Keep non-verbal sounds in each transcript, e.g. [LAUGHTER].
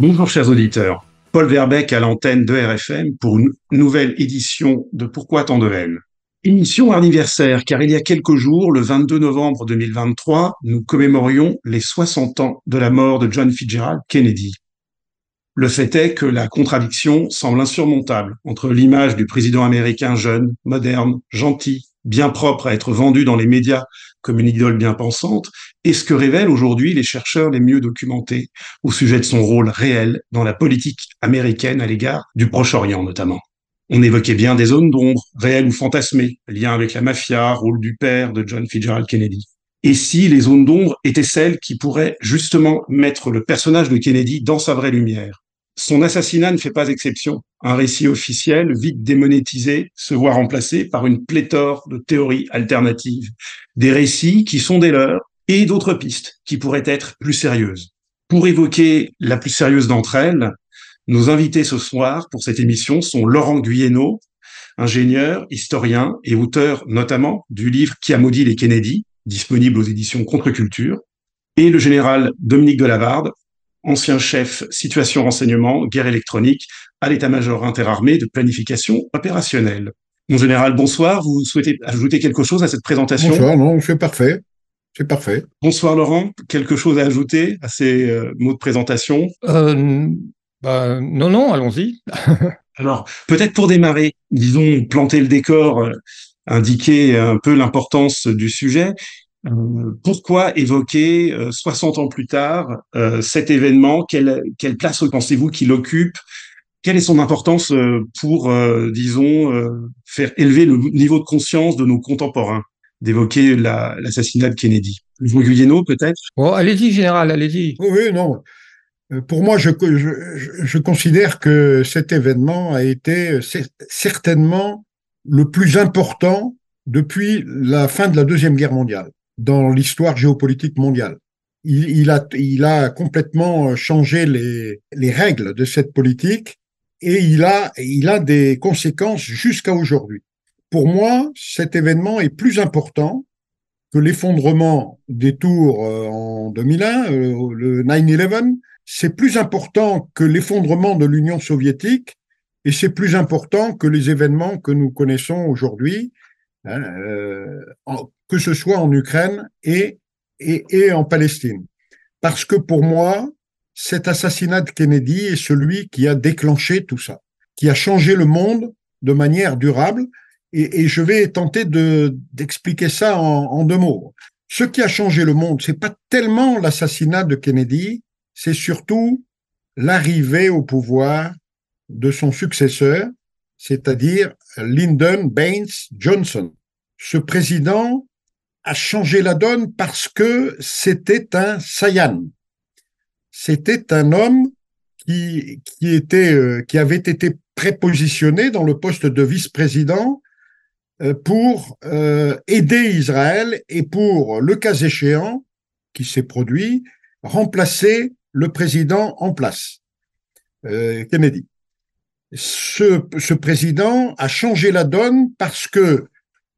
Bonjour chers auditeurs. Paul Verbeck à l'antenne de RFM pour une nouvelle édition de Pourquoi tant de haine? Émission anniversaire car il y a quelques jours, le 22 novembre 2023, nous commémorions les 60 ans de la mort de John Fitzgerald Kennedy. Le fait est que la contradiction semble insurmontable entre l'image du président américain jeune, moderne, gentil, bien propre à être vendu dans les médias comme une idole bien pensante, et ce que révèlent aujourd'hui les chercheurs les mieux documentés au sujet de son rôle réel dans la politique américaine à l'égard du Proche-Orient notamment. On évoquait bien des zones d'ombre, réelles ou fantasmées, lien avec la mafia, rôle du père de John Fitzgerald Kennedy. Et si les zones d'ombre étaient celles qui pourraient justement mettre le personnage de Kennedy dans sa vraie lumière? Son assassinat ne fait pas exception. Un récit officiel, vite démonétisé, se voit remplacé par une pléthore de théories alternatives. Des récits qui sont des leurs et d'autres pistes qui pourraient être plus sérieuses. Pour évoquer la plus sérieuse d'entre elles, nos invités ce soir pour cette émission sont Laurent Guyeno, ingénieur, historien et auteur notamment du livre Qui a maudit les Kennedy, disponible aux éditions Contre-Culture, et le général Dominique Delavarde, ancien chef situation renseignement, guerre électronique, à l'état-major interarmé de planification opérationnelle. Mon général, bonsoir. Vous souhaitez ajouter quelque chose à cette présentation? Bonsoir, non, c'est parfait. C'est parfait. Bonsoir Laurent. Quelque chose à ajouter à ces euh, mots de présentation? Euh, bah, Non, non, allons-y. [LAUGHS] Alors, peut-être pour démarrer, disons, planter le décor, euh, indiquer un peu l'importance du sujet. Euh, pourquoi évoquer 60 euh, ans plus tard euh, cet événement? Quelle, quelle place pensez-vous qu'il occupe Quelle est son importance pour, disons, faire élever le niveau de conscience de nos contemporains d'évoquer l'assassinat de Kennedy? Jean Guyeno, peut-être? Bon, allez-y, général, allez-y. Oui, non. Pour moi, je, je, je, considère que cet événement a été certainement le plus important depuis la fin de la Deuxième Guerre mondiale dans l'histoire géopolitique mondiale. Il, il, a, il a complètement changé les, les règles de cette politique et il a, il a des conséquences jusqu'à aujourd'hui. Pour moi, cet événement est plus important que l'effondrement des tours euh, en 2001, euh, le 9-11. C'est plus important que l'effondrement de l'Union soviétique et c'est plus important que les événements que nous connaissons aujourd'hui, hein, euh, que ce soit en Ukraine et, et, et en Palestine. Parce que pour moi, cet assassinat de Kennedy est celui qui a déclenché tout ça, qui a changé le monde de manière durable. Et, je vais tenter de d'expliquer ça en, en, deux mots. Ce qui a changé le monde, c'est pas tellement l'assassinat de Kennedy, c'est surtout l'arrivée au pouvoir de son successeur, c'est-à-dire Lyndon Baines Johnson. Ce président a changé la donne parce que c'était un Sayan. C'était un homme qui, qui, était, euh, qui avait été prépositionné dans le poste de vice-président euh, pour euh, aider Israël et pour, le cas échéant, qui s'est produit, remplacer le président en place, Kennedy. Ce, ce président a changé la donne parce que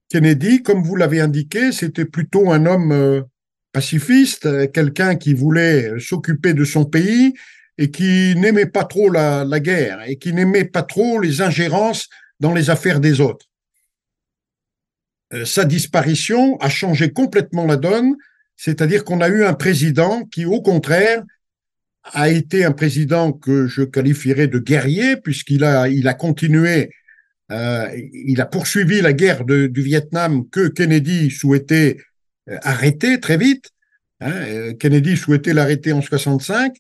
Kennedy, comme vous l'avez indiqué, c'était plutôt un homme pacifiste, euh, quelqu'un qui voulait s'occuper de son pays et qui n'aimait pas trop la, guerre et qui n'aimait pas trop les ingérences dans les affaires des autres. Euh, sa disparition a changé complètement la donne, c'est-à-dire qu'on a eu un président qui, au contraire, a été un président que je qualifierais de guerrier, puisqu'il a, continué euh, il a poursuivi la guerre du Vietnam que Kennedy souhaitait euh, arrêter très vite. Hein, euh, Kennedy souhaitait l'arrêter en 65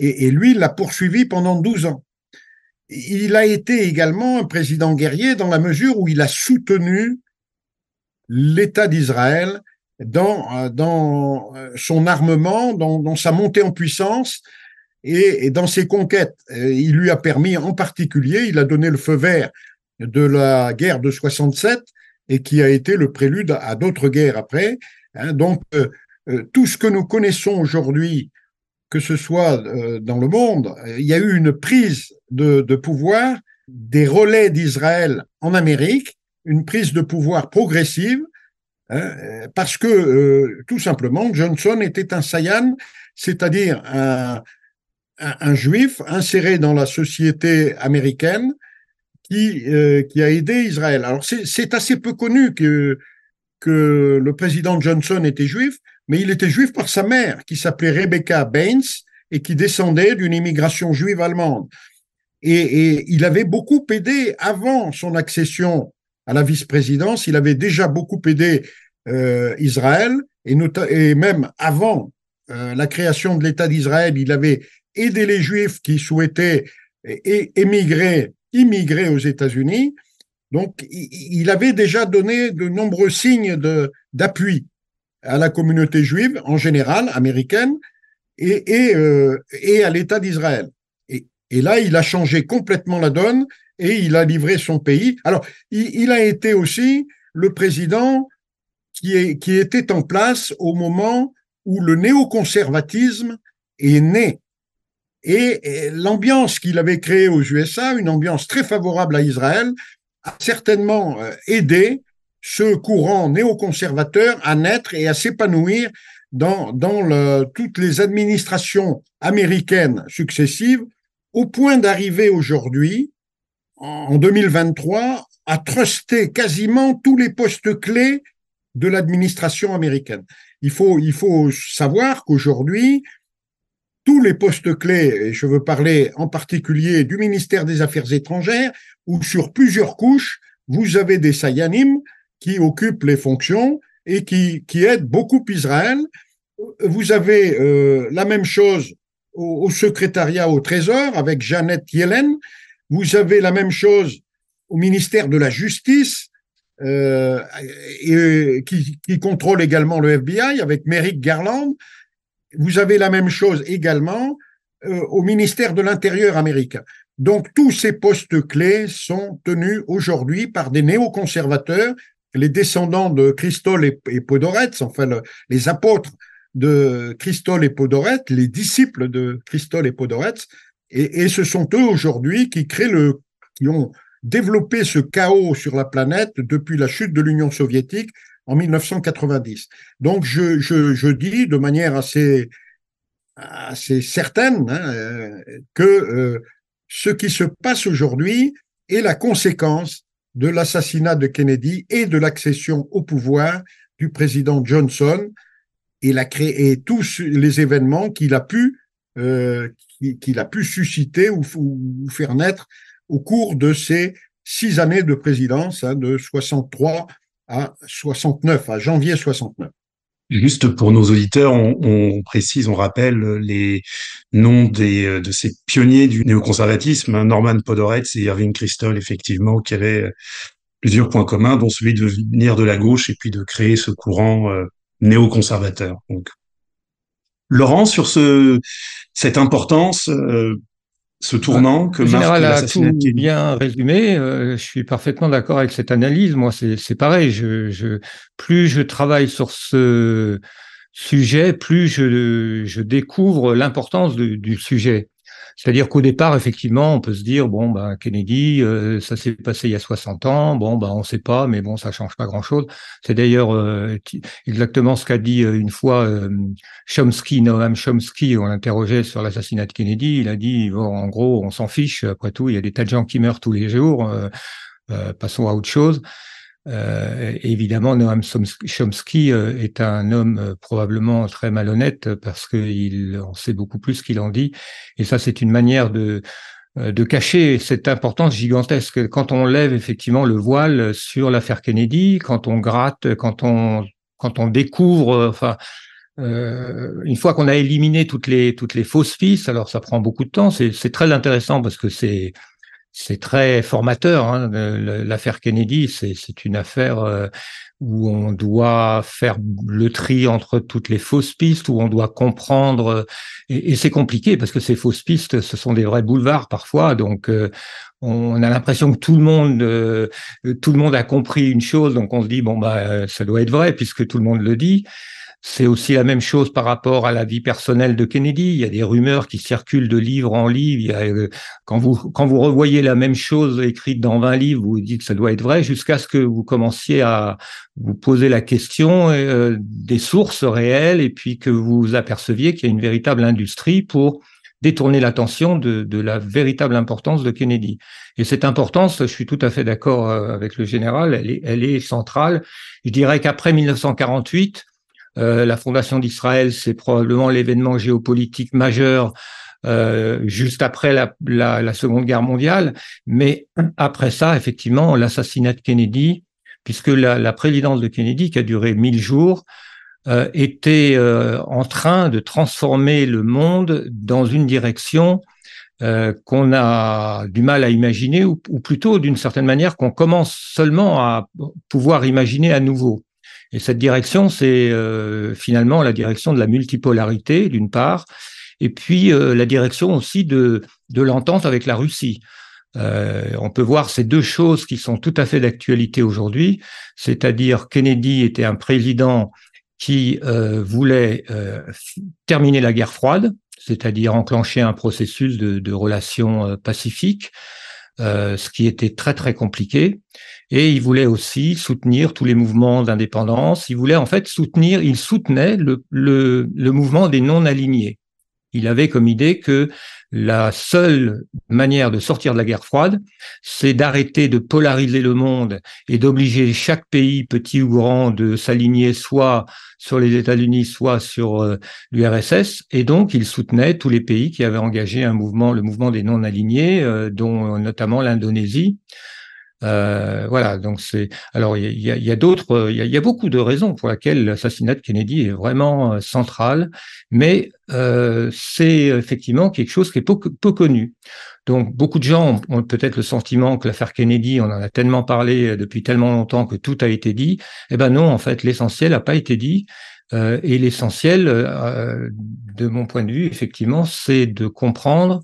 et, lui, l'a poursuivi pendant 12 ans. Il a été également un président guerrier dans la mesure où il a soutenu l'État d'Israël dans, dans son armement, dans, dans sa montée en puissance et, et, dans ses conquêtes. il lui a permis en particulier, il a donné le feu vert de la guerre de 67 et qui a été le prélude à d'autres guerres après. Hein. donc, euh, euh, tout ce que nous connaissons aujourd'hui, que ce soit euh, dans le monde, il y a eu une prise de, pouvoir des relais d'Israël en Amérique, une prise de pouvoir progressive, hein, parce que tout simplement, Johnson était un Sayan, c'est-à-dire un, juif inséré dans la société américaine, qui, qui a aidé Israël. Alors c'est assez peu connu que, que le président Johnson était juif, mais il était juif par sa mère, qui s'appelait Rebecca Baines et qui descendait d'une immigration juive allemande. Et, il avait beaucoup aidé avant son accession à la vice-présidence, il avait déjà beaucoup aidé euh, Israël, et, même avant euh, la création de l'État d'Israël, il avait aidé les Juifs qui souhaitaient émigrer aux États-Unis. Donc, il avait déjà donné de nombreux signes d'appui à la communauté juive en général, américaine, et, euh, à l'État d'Israël. Et, là, il a changé complètement la donne et il a livré son pays. Alors, il, a été aussi le président qui, qui était en place au moment où le néoconservatisme est né et, l'ambiance qu'il avait créée aux USA, une ambiance très favorable à Israël, a certainement euh, aidé ce courant néoconservateur à naître et à s'épanouir dans, toutes les administrations américaines successives, au point d'arriver aujourd'hui, en 2023, à truster quasiment tous les postes clés de l'administration américaine. Il faut savoir qu'aujourd'hui, tous les postes clés, et je veux parler en particulier du ministère des Affaires étrangères, où sur plusieurs couches, vous avez des Sayanim qui occupent les fonctions et qui, qui aident beaucoup Israël. Vous avez euh, la même chose au, secrétariat au Trésor avec Jeannette Yellen. Vous avez la même chose au ministère de la Justice, euh, qui, qui, contrôle également le FBI avec Merrick Garland. Vous avez la même chose également euh, au ministère de l'Intérieur américain. Donc tous ces postes clés sont tenus aujourd'hui par des néoconservateurs, les descendants de Christol et, et Podoretz, enfin les apôtres de Christol et Podoretz, les disciples de Christol et Podoretz, et, et ce sont eux aujourd'hui qui créent le, qui ont développé ce chaos sur la planète depuis la chute de l'Union soviétique en 1990. Donc je, dis de manière assez, certaine hein, euh, que euh, ce qui se passe aujourd'hui est la conséquence de l'assassinat de Kennedy et de l'accession au pouvoir du président Johnson et, tous les événements qu'il a pu euh, qu'il a pu susciter ou, ou, faire naître au cours de ces six années de présidence, hein, de 63 à 69, à janvier 69. Juste pour nos auditeurs, on, on, précise, on rappelle les noms des, de ces pionniers du néoconservatisme, hein, Norman Podhoretz et Irving Kristol, effectivement, qui avaient plusieurs points communs, dont celui de venir de la gauche et puis de créer ce courant euh, néoconservateur. Donc, Laurent, sur ce, cette importance, euh, ce tournant que général a tout bien résumé. Euh, je suis parfaitement d'accord avec cette analyse. Moi, c'est pareil. Je, je, plus je travaille sur ce sujet, plus je, je découvre l'importance du sujet. C'est-à-dire qu'au départ, effectivement, on peut se dire bon, bah, Kennedy, euh, ça s'est passé il y a 60 ans. Bon, bah, on ne sait pas, mais bon, ça change pas grand-chose. C'est d'ailleurs euh, exactement ce qu'a dit euh, une fois Chomsky, Noam Chomsky, on l'interrogeait sur l'assassinat de Kennedy. Il a dit bon, en gros, on s'en fiche. Après tout, il y a des tas de gens qui meurent tous les jours. passons à autre chose. Euh, évidemment, Noam Chomsky euh, est un homme euh, probablement très malhonnête parce qu'il en sait beaucoup plus qu'il en dit. Et ça, c'est une manière de, de cacher cette importance gigantesque. Quand on lève effectivement le voile sur l'affaire Kennedy, quand on gratte, quand on, quand on découvre, enfin, euh, une fois qu'on a éliminé toutes les toutes les fausses pistes, alors ça prend beaucoup de temps. C'est très intéressant parce que c'est c'est très formateur. Hein, L'affaire Kennedy, c'est une affaire euh, où on doit faire le tri entre toutes les fausses pistes, où on doit comprendre. Et, et c'est compliqué parce que ces fausses pistes, ce sont des vrais boulevards parfois. Donc, euh, on a l'impression que tout le monde, euh, tout le monde a compris une chose. Donc, on se dit bon bah ça doit être vrai puisque tout le monde le dit. C'est aussi la même chose par rapport à la vie personnelle de Kennedy. Il y a des rumeurs qui circulent de livre en livre. Euh, quand vous quand vous revoyez la même chose écrite dans 20 livres, vous, vous dites que ça doit être vrai jusqu'à ce que vous commenciez à vous poser la question euh, des sources réelles et puis que vous aperceviez qu'il y a une véritable industrie pour détourner l'attention de, de, la véritable importance de Kennedy. Et cette importance, je suis tout à fait d'accord euh, avec le général, elle est, elle est centrale. Je dirais qu'après 1948, euh, la fondation d'Israël, c'est probablement l'événement géopolitique majeur euh, juste après la, Seconde Guerre mondiale. Mais après ça, effectivement, l'assassinat de Kennedy, puisque la, présidence de Kennedy, qui a duré mille jours, euh, était en train de transformer le monde dans une direction qu'on a du mal à imaginer, ou plutôt d'une certaine manière qu'on commence seulement à pouvoir imaginer à nouveau. Et cette direction, c'est euh, finalement la direction de la multipolarité, d'une part, et puis euh, la direction aussi de, de l'entente avec la Russie. Euh, on peut voir ces deux choses qui sont tout à fait d'actualité aujourd'hui, c'est-à-dire Kennedy était un président qui voulait terminer la guerre froide, c'est-à-dire enclencher un processus de relations pacifiques, ce qui était très très compliqué. Et il voulait aussi soutenir tous les mouvements d'indépendance. Il voulait en fait soutenir, il soutenait le, le, mouvement des non-alignés. Il avait comme idée que la seule manière de sortir de la guerre froide, c'est d'arrêter de polariser le monde et d'obliger chaque pays, petit ou grand, de s'aligner soit sur les États-Unis, soit sur euh, l'URSS. Et donc, il soutenait tous les pays qui avaient engagé un mouvement, le mouvement des non-alignés, euh, dont notamment l'Indonésie. Euh, voilà, donc c'est. Alors il y a, y a d'autres, il y a, beaucoup de raisons pour lesquelles l'assassinat de Kennedy est vraiment euh, central, mais euh, c'est effectivement quelque chose qui est peu, peu, connu. Donc beaucoup de gens ont peut-être le sentiment que l'affaire Kennedy, on en a tellement parlé depuis tellement longtemps que tout a été dit. Eh ben non, en fait, l'essentiel n'a pas été dit. Euh, et l'essentiel, euh, de mon point de vue, effectivement, c'est de comprendre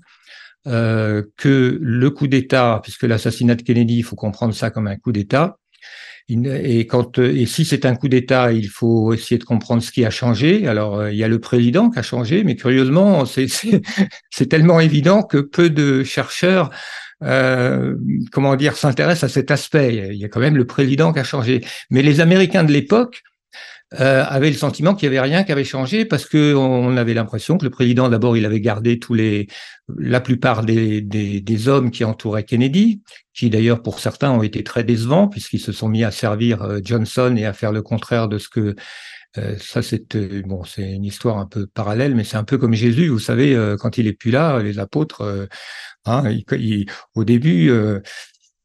euh, que le coup d'État, puisque l'assassinat de Kennedy, il faut comprendre ça comme un coup d'État, et, quand, et si c'est un coup d'État, il faut essayer de comprendre ce qui a changé. Alors, euh, il y a le président qui a changé, mais curieusement, [LAUGHS] c'est tellement évident que peu de chercheurs, euh, comment dire, s'intéressent à cet aspect. Il y a quand même le président qui a changé. Mais les Américains de l'époque euh, avait le sentiment qu'il n'y avait rien qui avait changé parce que on avait l'impression que le président, d'abord, il avait gardé tous les, la plupart des, des, des hommes qui entouraient Kennedy, qui d'ailleurs pour certains ont été très décevants puisqu'ils se sont mis à servir euh, Johnson et à faire le contraire de ce que euh, ça, c'est euh, bon, c'est une histoire un peu parallèle, mais c'est un peu comme Jésus. Vous savez, quand il est plus là, les apôtres, hein, au début,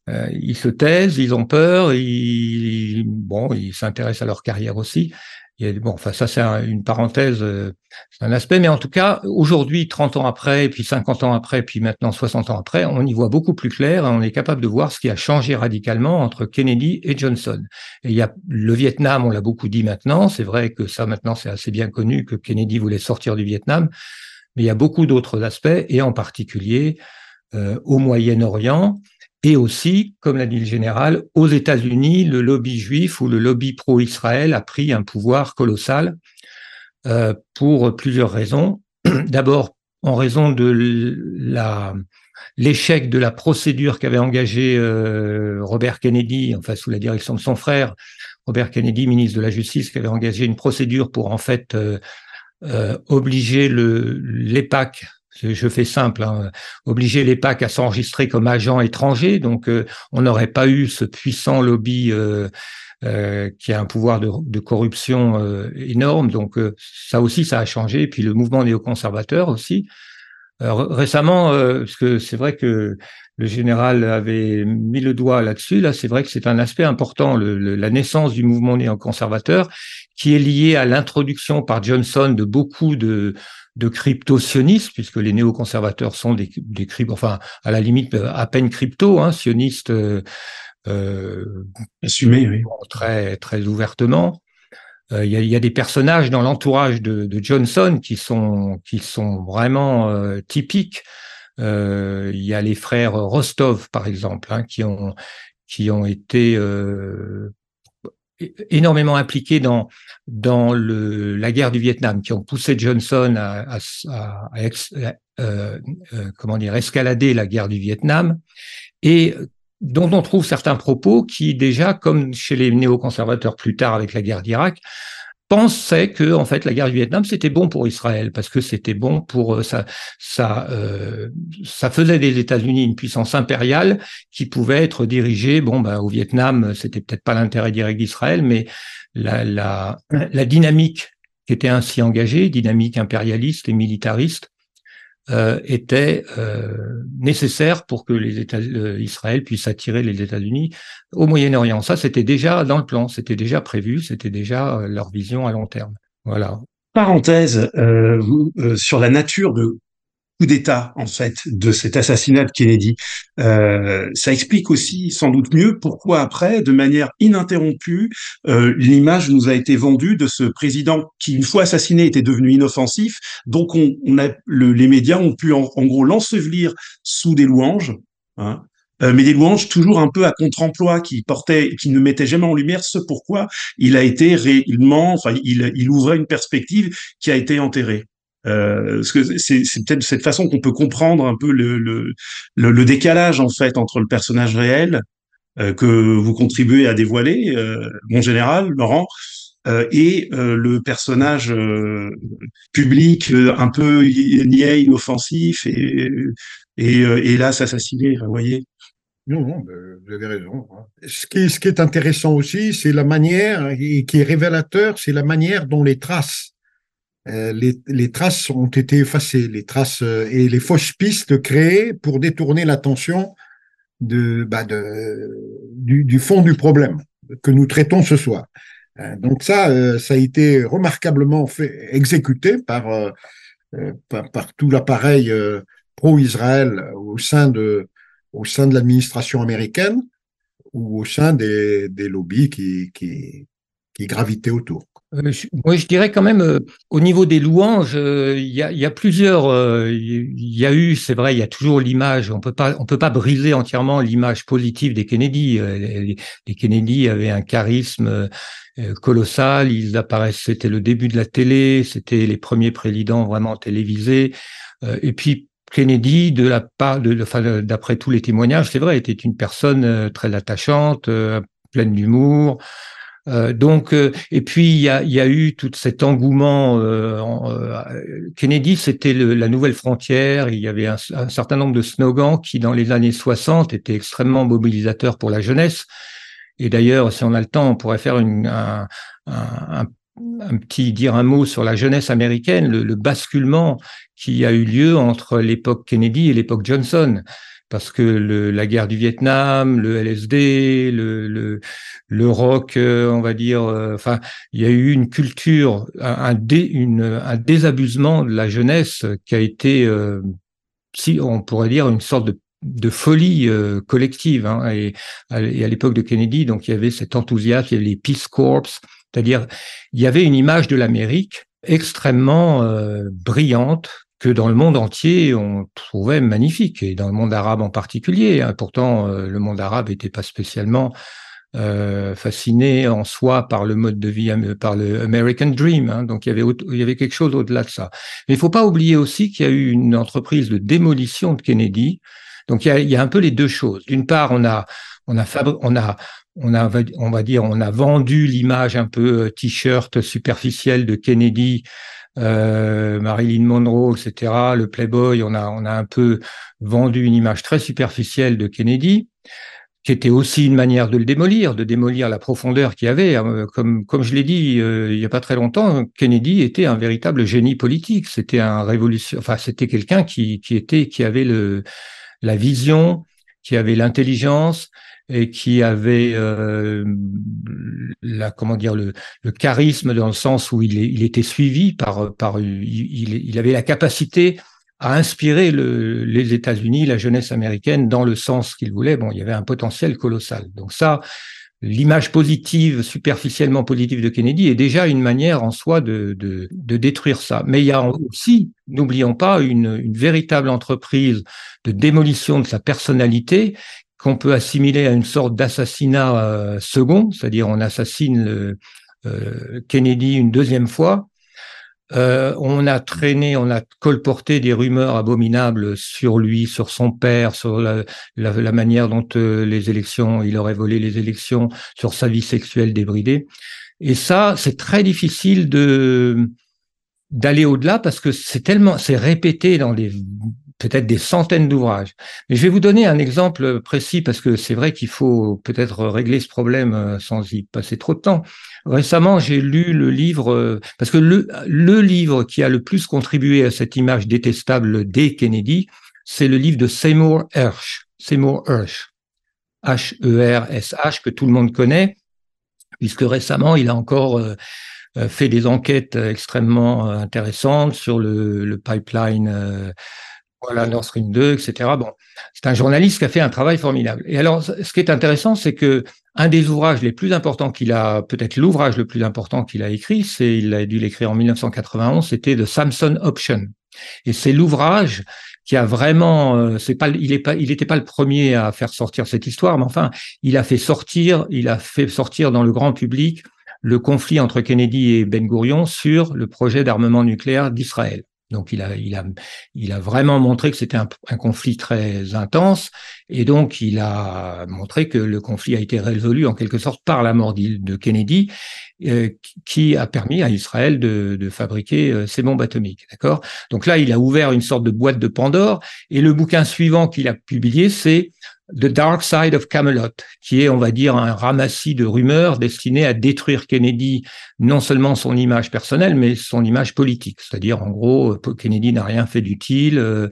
euh, ils se taisent, ils ont peur, ils, bon, ils s'intéressent à leur carrière aussi. Bon, enfin, ça, c'est une parenthèse, euh, c'est un aspect, mais en tout cas, aujourd'hui, 30 ans après, puis 50 ans après, puis maintenant 60 ans après, on y voit beaucoup plus clair on est capable de voir ce qui a changé radicalement entre Kennedy et Johnson. Et il y a le Vietnam, on l'a beaucoup dit maintenant, c'est vrai que ça, maintenant, c'est assez bien connu que Kennedy voulait sortir du Vietnam, mais il y a beaucoup d'autres aspects, et en particulier euh, au Moyen-Orient, et aussi, comme l'a dit le général, aux États-Unis, le lobby juif ou le lobby pro-Israël a pris un pouvoir colossal euh, pour plusieurs raisons. [CLEARS THROAT] D'abord, en raison de l'échec de la procédure qu'avait engagée euh, Robert Kennedy, enfin sous la direction de son frère, Robert Kennedy, ministre de la Justice, qui avait engagé une procédure pour en fait euh, obliger le l'EPAC je fais simple, hein, obliger les PAC à s'enregistrer comme agents étrangers. Donc, euh, on n'aurait pas eu ce puissant lobby euh, euh, qui a un pouvoir de, de corruption énorme. Donc, ça aussi, ça a changé. Et puis, le mouvement néoconservateur aussi. récemment, parce que c'est vrai que le général avait mis le doigt là-dessus. Là, c'est vrai que c'est un aspect important, la naissance du mouvement néoconservateur, qui est lié à l'introduction par Johnson de beaucoup de, de crypto-sionistes, puisque les néoconservateurs sont des, des crypto, enfin, à la limite, à peine crypto, hein, sionistes, euh, euh assumés, oui. très, très ouvertement. Euh, il y, a, y, a, des personnages dans l'entourage de, de, Johnson qui sont, qui sont vraiment euh, typiques. Il y a les frères Rostov, par exemple, hein, qui ont, qui ont été énormément impliqués dans dans le, la guerre du Vietnam, qui ont poussé Johnson à, euh, euh, comment dire escalader la guerre du Vietnam et dont on trouve certains propos qui déjà, comme chez les néoconservateurs plus tard avec la guerre d'Irak, pensait que en fait la guerre du Vietnam c'était bon pour Israël parce que c'était bon pour euh, ça ça euh, ça faisait des États-Unis une puissance impériale qui pouvait être dirigée. Bon bah au Vietnam c'était peut-être pas l'intérêt direct d'Israël mais la, la la dynamique qui était ainsi engagée dynamique impérialiste et militariste euh, était euh, nécessaire pour que les États, euh, Israël puisse attirer les États-Unis au Moyen-Orient. Ça, c'était déjà dans le plan, c'était déjà prévu, c'était déjà euh, leur vision à long terme. Voilà. Parenthèse euh, sur la nature de coup d'État en fait de cet assassinat de Kennedy. Euh, ça explique aussi sans doute mieux pourquoi après, de manière ininterrompue, euh, l'image nous a été vendue de ce président qui, une fois assassiné, était devenu inoffensif. Donc, on, a le, les médias ont pu en, en gros l'ensevelir sous des louanges. Hein, euh, mais des louanges toujours un peu à contre-emploi qui portaient, qui ne mettaient jamais en lumière ce pourquoi il a été réellement, enfin, il, il ouvrait une perspective qui a été enterrée. Euh, parce que c'est, c'est peut-être cette façon qu'on peut comprendre un peu le, le, le, décalage en fait entre le personnage réel euh, que vous contribuez à dévoiler, euh, mon général Laurent, euh, et euh, le personnage public un peu niais, inoffensif et et hélas assassiné. Vous voyez. Non, non, vous avez raison. Hein. Ce qui, ce qui est intéressant aussi, c'est la manière, et qui est révélateur, c'est la manière dont les traces les, les, traces ont été effacées, les traces euh, et les fausses pistes créées pour détourner l'attention de, bah de du, du, fond du problème que nous traitons ce soir. Euh, donc ça, ça a été remarquablement fait, exécuté par, par, par, tout l'appareil pro-Israël au sein de, au sein de l'administration américaine ou au sein des, des lobbies qui, qui, qui gravitaient autour. Euh, moi, je dirais quand même, euh, au niveau des louanges, euh, il y, a, plusieurs. Il y a eu, c'est vrai, il y a toujours l'image. On peut pas, on peut pas briser entièrement l'image positive des Kennedy. Les, Kennedy avaient un charisme colossal. Ils apparaissent. C'était le début de la télé. C'était les premiers présidents vraiment télévisés. Et puis Kennedy, de la part, de, d'après tous les témoignages, c'est vrai, était une personne très attachante, pleine d'humour. Euh, donc, euh, et puis il y a, eu tout cet engouement. Euh, Kennedy, c'était la nouvelle frontière. Il y avait un, certain nombre de slogans qui, dans les années 60, étaient extrêmement mobilisateurs pour la jeunesse. Et d'ailleurs, si on a le temps, on pourrait faire un, petit dire un mot sur la jeunesse américaine, le basculement qui a eu lieu entre l'époque Kennedy et l'époque Johnson parce que le, la guerre du Vietnam, le LSD, le, le, le rock, euh, on va dire, euh, enfin, il y a eu une culture, un, dé, un désabusement de la jeunesse qui a été, euh, si on pourrait dire, une sorte de de folie collective. Hein, et, à, l'époque de Kennedy, donc il y avait cet enthousiasme, il y avait les Peace Corps, c'est-à-dire il y avait une image de l'Amérique extrêmement brillante, que dans le monde entier, on trouvait magnifique, et dans le monde arabe en particulier. Hein. Pourtant, euh, le monde arabe n'était pas spécialement euh, fasciné en soi par le mode de vie, par le American Dream. Hein. Donc, il y, avait, quelque chose au-delà de ça. Mais il faut pas oublier aussi qu'il y a eu une entreprise de démolition de Kennedy. Donc, il y a, un peu les deux choses. D'une part, on a, on a, on a, on a, on va dire, on a vendu l'image un peu euh, t-shirt superficielle de Kennedy euh, Marilyn Monroe, etc., le Playboy, on a, on a un peu vendu une image très superficielle de Kennedy, qui était aussi une manière de le démolir, de démolir la profondeur qu'il y avait. Euh, comme, comme je l'ai dit euh, il n'y a pas très longtemps, Kennedy était un véritable génie politique. C'était un révolution, enfin c'était quelqu'un qui, qui était, qui avait le, la vision qui avait l'intelligence et qui avait euh, la comment dire le, charisme dans le sens où il, était suivi par par il, avait la capacité à inspirer le, les États-Unis, la jeunesse américaine dans le sens qu'il voulait. Bon, il y avait un potentiel colossal. Donc ça, l'image positive, superficiellement positive de Kennedy est déjà une manière en soi de, de, détruire ça. Mais il y a aussi, n'oublions pas, une, véritable entreprise de démolition de sa personnalité qu'on peut assimiler à une sorte d'assassinat euh, second, c'est-à-dire on assassine euh, Kennedy une deuxième fois, euh, on a traîné, on a colporté des rumeurs abominables sur lui, sur son père, sur la, manière dont les élections, il aurait volé les élections, sur sa vie sexuelle débridée. Et ça, c'est très difficile d'aller au-delà parce que c'est tellement, c'est répété dans des peut-être des centaines d'ouvrages. Mais je vais vous donner un exemple précis parce que c'est vrai qu'il faut peut-être régler ce problème euh, sans y passer trop de temps. Récemment, j'ai lu le livre, euh, parce que le, livre qui a le plus contribué à cette image détestable des Kennedy, c'est le livre de Seymour Hersh. Seymour Hersh. H-E-R-S-H, que tout le monde connaît, puisque récemment, il a encore euh, fait des enquêtes extrêmement intéressantes sur le pipeline voilà, Nord Stream 2, etc. Bon, c'est un journaliste qui a fait un travail formidable. Et alors, ce qui est intéressant, c'est que un des ouvrages les plus importants qu'il a, peut-être l'ouvrage le plus important qu'il a écrit, c'est, il a dû l'écrire en 1991, c'était The Samson Option. Et c'est l'ouvrage qui a vraiment, euh, c'est pas, il est pas, il n'était pas le premier à faire sortir cette histoire, mais enfin, il a fait sortir, il a fait sortir dans le grand public le conflit entre Kennedy et Ben Gurion sur le projet d'armement nucléaire d'Israël. Donc il a, il a, il a vraiment montré que c'était un, conflit très intense, et donc il a montré que le conflit a été résolu en quelque sorte par la mort de Kennedy, euh, qui a permis à Israël de, de fabriquer euh, ses bombes atomiques. D'accord? Donc là, il a ouvert une sorte de boîte de Pandore, et le bouquin suivant qu'il a publié, c'est The Dark Side of Camelot, qui est, on va dire, un ramassis de rumeurs destinées à détruire Kennedy, non seulement son image personnelle, mais son image politique. C'est-à-dire, en gros, Kennedy n'a rien fait d'utile, euh,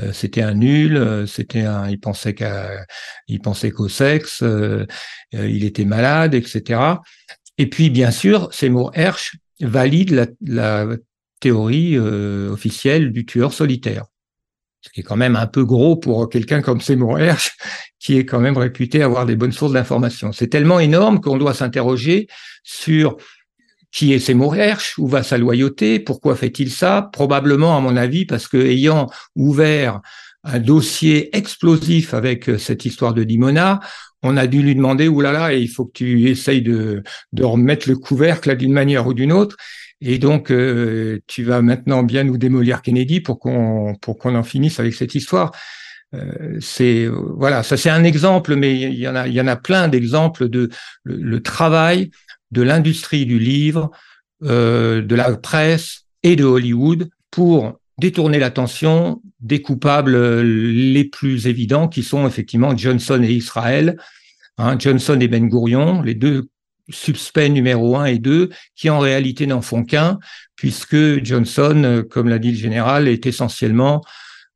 euh, c'était un nul, euh, c'était un, il pensait qu'à, il pensait qu'au sexe, il était malade, etc. Et puis, bien sûr, Seymour Hersh valide la, la théorie officielle du tueur solitaire ce qui est quand même un peu gros pour quelqu'un comme Seymour Hersh, qui est quand même réputé avoir des bonnes sources d'information. C'est tellement énorme qu'on doit s'interroger sur qui est Seymour Hersh, où va sa loyauté, pourquoi fait-il ça? Probablement, à mon avis, parce que ayant ouvert un dossier explosif avec cette histoire de Dimona, on a dû lui demander, oulala, il faut que tu essayes de remettre le couvercle d'une manière ou d'une autre. Et donc, euh, tu vas maintenant bien nous démolir Kennedy pour qu'on pour qu'on en finisse avec cette histoire. Euh, c'est voilà, ça c'est un exemple, mais il y en a il y en a plein d'exemples de le, travail de l'industrie du livre, euh, de la presse et de Hollywood pour détourner l'attention des coupables les plus évidents, qui sont effectivement Johnson et Israël. Hein, Johnson et Ben Gurion, les deux suspect numéro un et deux, qui en réalité n'en font qu'un, puisque Johnson, euh, comme l'a dit le général, est essentiellement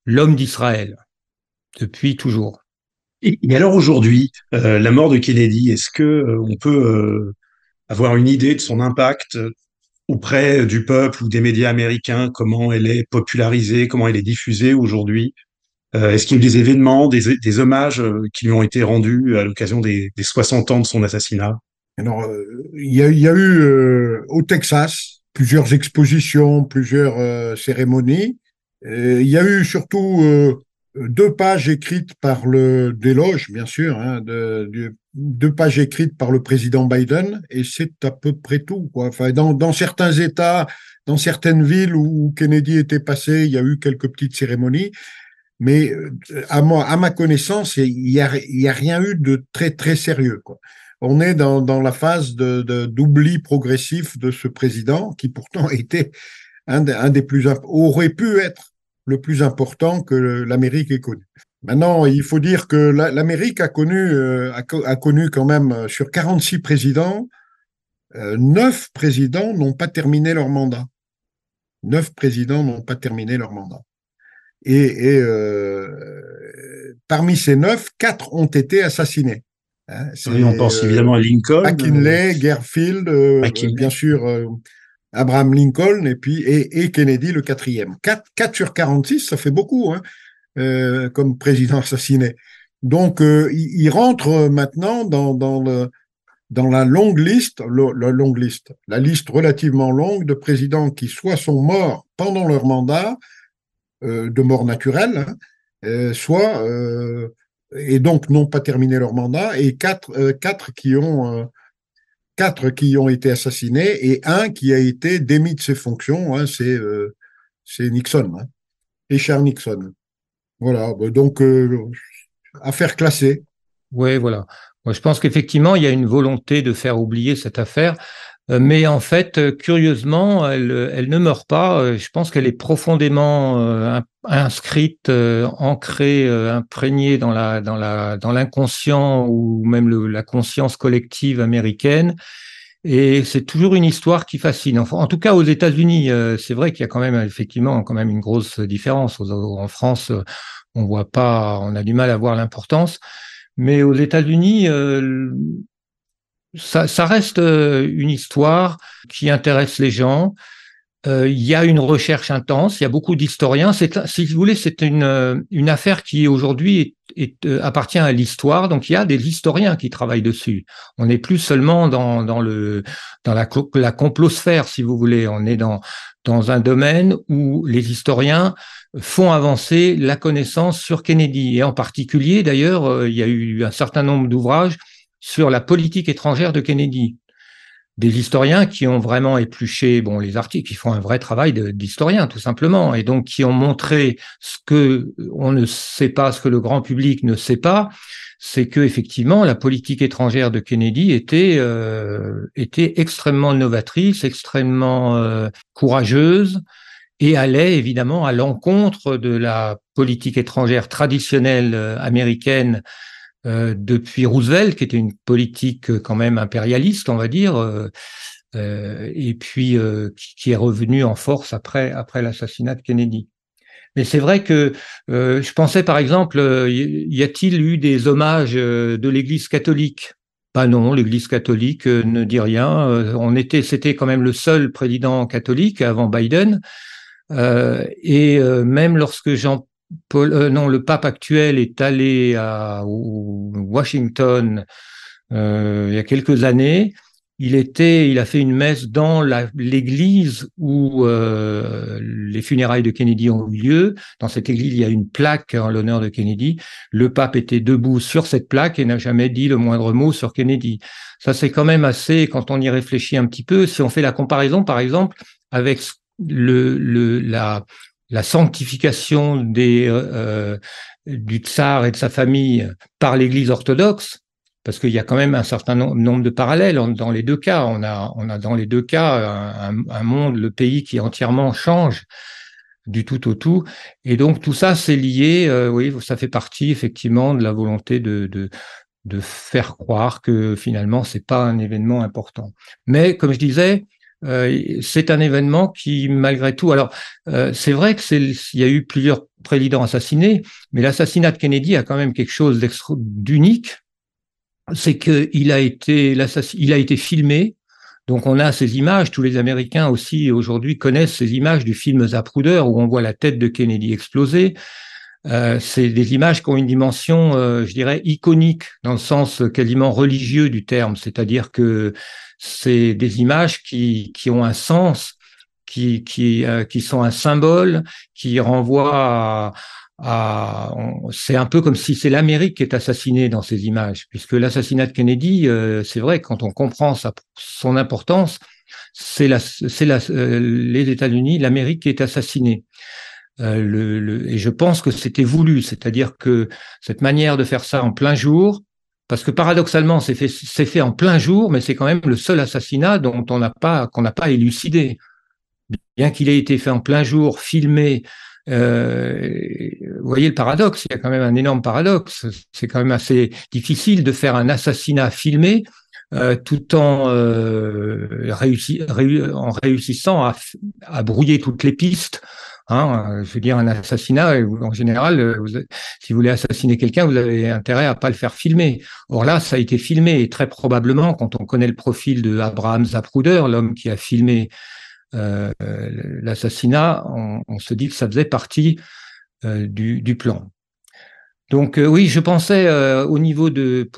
l'homme d'Israël, depuis toujours. Et, alors aujourd'hui, euh, la mort de Kennedy, est-ce que euh, peut avoir une idée de son impact auprès du peuple ou des médias américains, comment elle est popularisée, comment elle est diffusée aujourd'hui? Est-ce qu'il y a des événements, des, hommages qui lui ont été rendus à l'occasion des 60 ans de son assassinat? Alors, euh, il y, a, eu euh, au Texas plusieurs expositions, plusieurs euh, cérémonies. il y a eu surtout deux pages écrites par le déloge, bien sûr, hein, de, deux pages écrites par le président Biden, et c'est à peu près tout. Quoi. Enfin, dans, certains États, dans certaines villes où Kennedy était passé, il y a eu quelques petites cérémonies. Mais à, ma connaissance, il n'y a, a rien eu de très très sérieux. Quoi on est dans, la phase d'oubli progressif de ce président qui pourtant [LAUGHS] était un, des plus aurait pu être le plus important que l'Amérique ait connu. Maintenant, il faut dire que l'Amérique a connu euh, a, connu quand même euh, sur 46 présidents, euh, neuf présidents n'ont pas terminé leur mandat. Neuf présidents n'ont pas terminé leur mandat. Et parmi ces neuf, quatre ont été assassinés. Hein, oui, on pense évidemment à Lincoln. McKinley, Garfield, bien sûr, Abraham Lincoln et puis et, Kennedy le quatrième. 4, 4 sur 46, ça fait beaucoup hein, euh, comme président assassiné. Donc euh, il, rentre maintenant dans, dans, le, dans la longue liste, la longue liste, la liste relativement longue de présidents qui soit sont morts pendant leur mandat euh, de mort naturelle, hein, euh, soit euh, et donc n'ont pas terminé leur mandat, et quatre, euh, quatre qui ont quatre qui ont été assassinés et un qui a été démis de ses fonctions, hein, c'est euh, Nixon, hein, Richard Nixon. Voilà, bah, donc euh, affaire classée. Oui, voilà. Moi, je pense qu'effectivement, il y a une volonté de faire oublier cette affaire. Euh, mais en fait, euh, curieusement, elle, elle ne meurt pas. Euh, je pense qu'elle est profondément inscrite, ancrée, imprégnée dans la dans la dans l'inconscient ou même la conscience collective américaine. Et c'est toujours une histoire qui fascine. Enfin, en tout cas, aux États-Unis, c'est vrai qu'il y a quand même effectivement quand même une grosse différence. En France, on voit pas, on a du mal à voir l'importance. Mais aux États-Unis, ça, reste euh, une histoire qui intéresse les gens. Euh, il y a une recherche intense, il y a beaucoup d'historiens. Si vous voulez, c'est une, euh, une affaire qui aujourd'hui appartient à l'histoire. Donc il y a des historiens qui travaillent dessus. On n'est plus seulement dans, dans, le, dans la, la complosphère, si vous voulez. On est dans, dans un domaine où les historiens font avancer la connaissance sur Kennedy. Et en particulier, d'ailleurs, il y a eu un certain nombre d'ouvrages sur la politique étrangère de Kennedy. Des historiens qui ont vraiment épluché, bon, les articles, qui font un vrai travail d'historien, tout simplement, et donc qui ont montré ce que on ne sait pas, ce que le grand public ne sait pas, c'est que effectivement la politique étrangère de Kennedy était euh, était extrêmement novatrice, extrêmement euh, courageuse et allait évidemment à l'encontre de la politique étrangère traditionnelle euh, américaine euh, depuis Roosevelt, qui était une politique euh, quand même impérialiste, on va dire, euh, et puis qui, est revenu en force après après l'assassinat de Kennedy. Mais c'est vrai que je pensais par exemple, y a-t-il eu des hommages de l'Église catholique? Pas non, l'Église catholique ne dit rien. on était, c'était quand même le seul président catholique avant Biden. et même lorsque Jean Paul, euh, non, le pape actuel est allé à Washington euh, il y a quelques années. Il était, il a fait une messe dans l'église où euh, les funérailles de Kennedy ont eu lieu. Dans cette église, il y a une plaque en l'honneur de Kennedy. Le pape était debout sur cette plaque et n'a jamais dit le moindre mot sur Kennedy. Ça, c'est quand même assez, quand on y réfléchit un petit peu, si on fait la comparaison, par exemple, avec le, le, la, la sanctification euh, euh, du tsar et de sa famille par l'Église orthodoxe, parce qu'il y a quand même un certain nombre de parallèles dans les deux cas. On a, on a dans les deux cas un, monde, le pays qui entièrement change du tout au tout. Et donc tout ça, c'est lié, euh, oui, ça fait partie effectivement de la volonté de, de, de faire croire que finalement, c'est pas un événement important. Mais comme je disais, euh, c'est un événement qui, malgré tout, alors euh, c'est vrai que c'est, il y a eu plusieurs présidents assassinés, mais l'assassinat de Kennedy a quand même quelque chose d'unique, c'est qu'il a été, filmé. Donc on a ces images, tous les Américains aussi aujourd'hui connaissent ces images du film Zapruder où on voit la tête de Kennedy exploser. Euh, c'est des images qui ont une dimension, je dirais, iconique dans le sens quasiment religieux du terme, c'est-à-dire que c'est des images qui, qui ont un sens, qui, qui, euh, qui sont un symbole, qui renvoient à, c'est un peu comme si c'est l'Amérique qui est assassinée dans ces images, puisque l'assassinat de Kennedy, euh, c'est vrai, quand on comprend sa, son importance, c'est euh, les États-Unis, l'Amérique qui est assassinée. et je pense que c'était voulu, c'est-à-dire que cette manière de faire ça en plein jour, parce que paradoxalement, c'est fait, en plein jour, mais c'est quand même le seul assassinat dont on n'a pas, qu'on n'a pas élucidé. Bien qu'il ait été fait en plein jour, filmé, euh, vous voyez le paradoxe, il y a quand même un énorme paradoxe. C'est quand même assez difficile de faire un assassinat filmé euh, tout en, euh, réussissant à, brouiller toutes les pistes Hein, je veux dire, un assassinat, en général, si vous voulez assassiner quelqu'un, vous avez intérêt à pas le faire filmer. Or là, ça a été filmé et très probablement, quand on connaît le profil de Abraham Zapruder, l'homme qui a filmé euh, l'assassinat, on, se dit que ça faisait partie euh, du, plan. Donc euh, oui, je pensais euh, au niveau de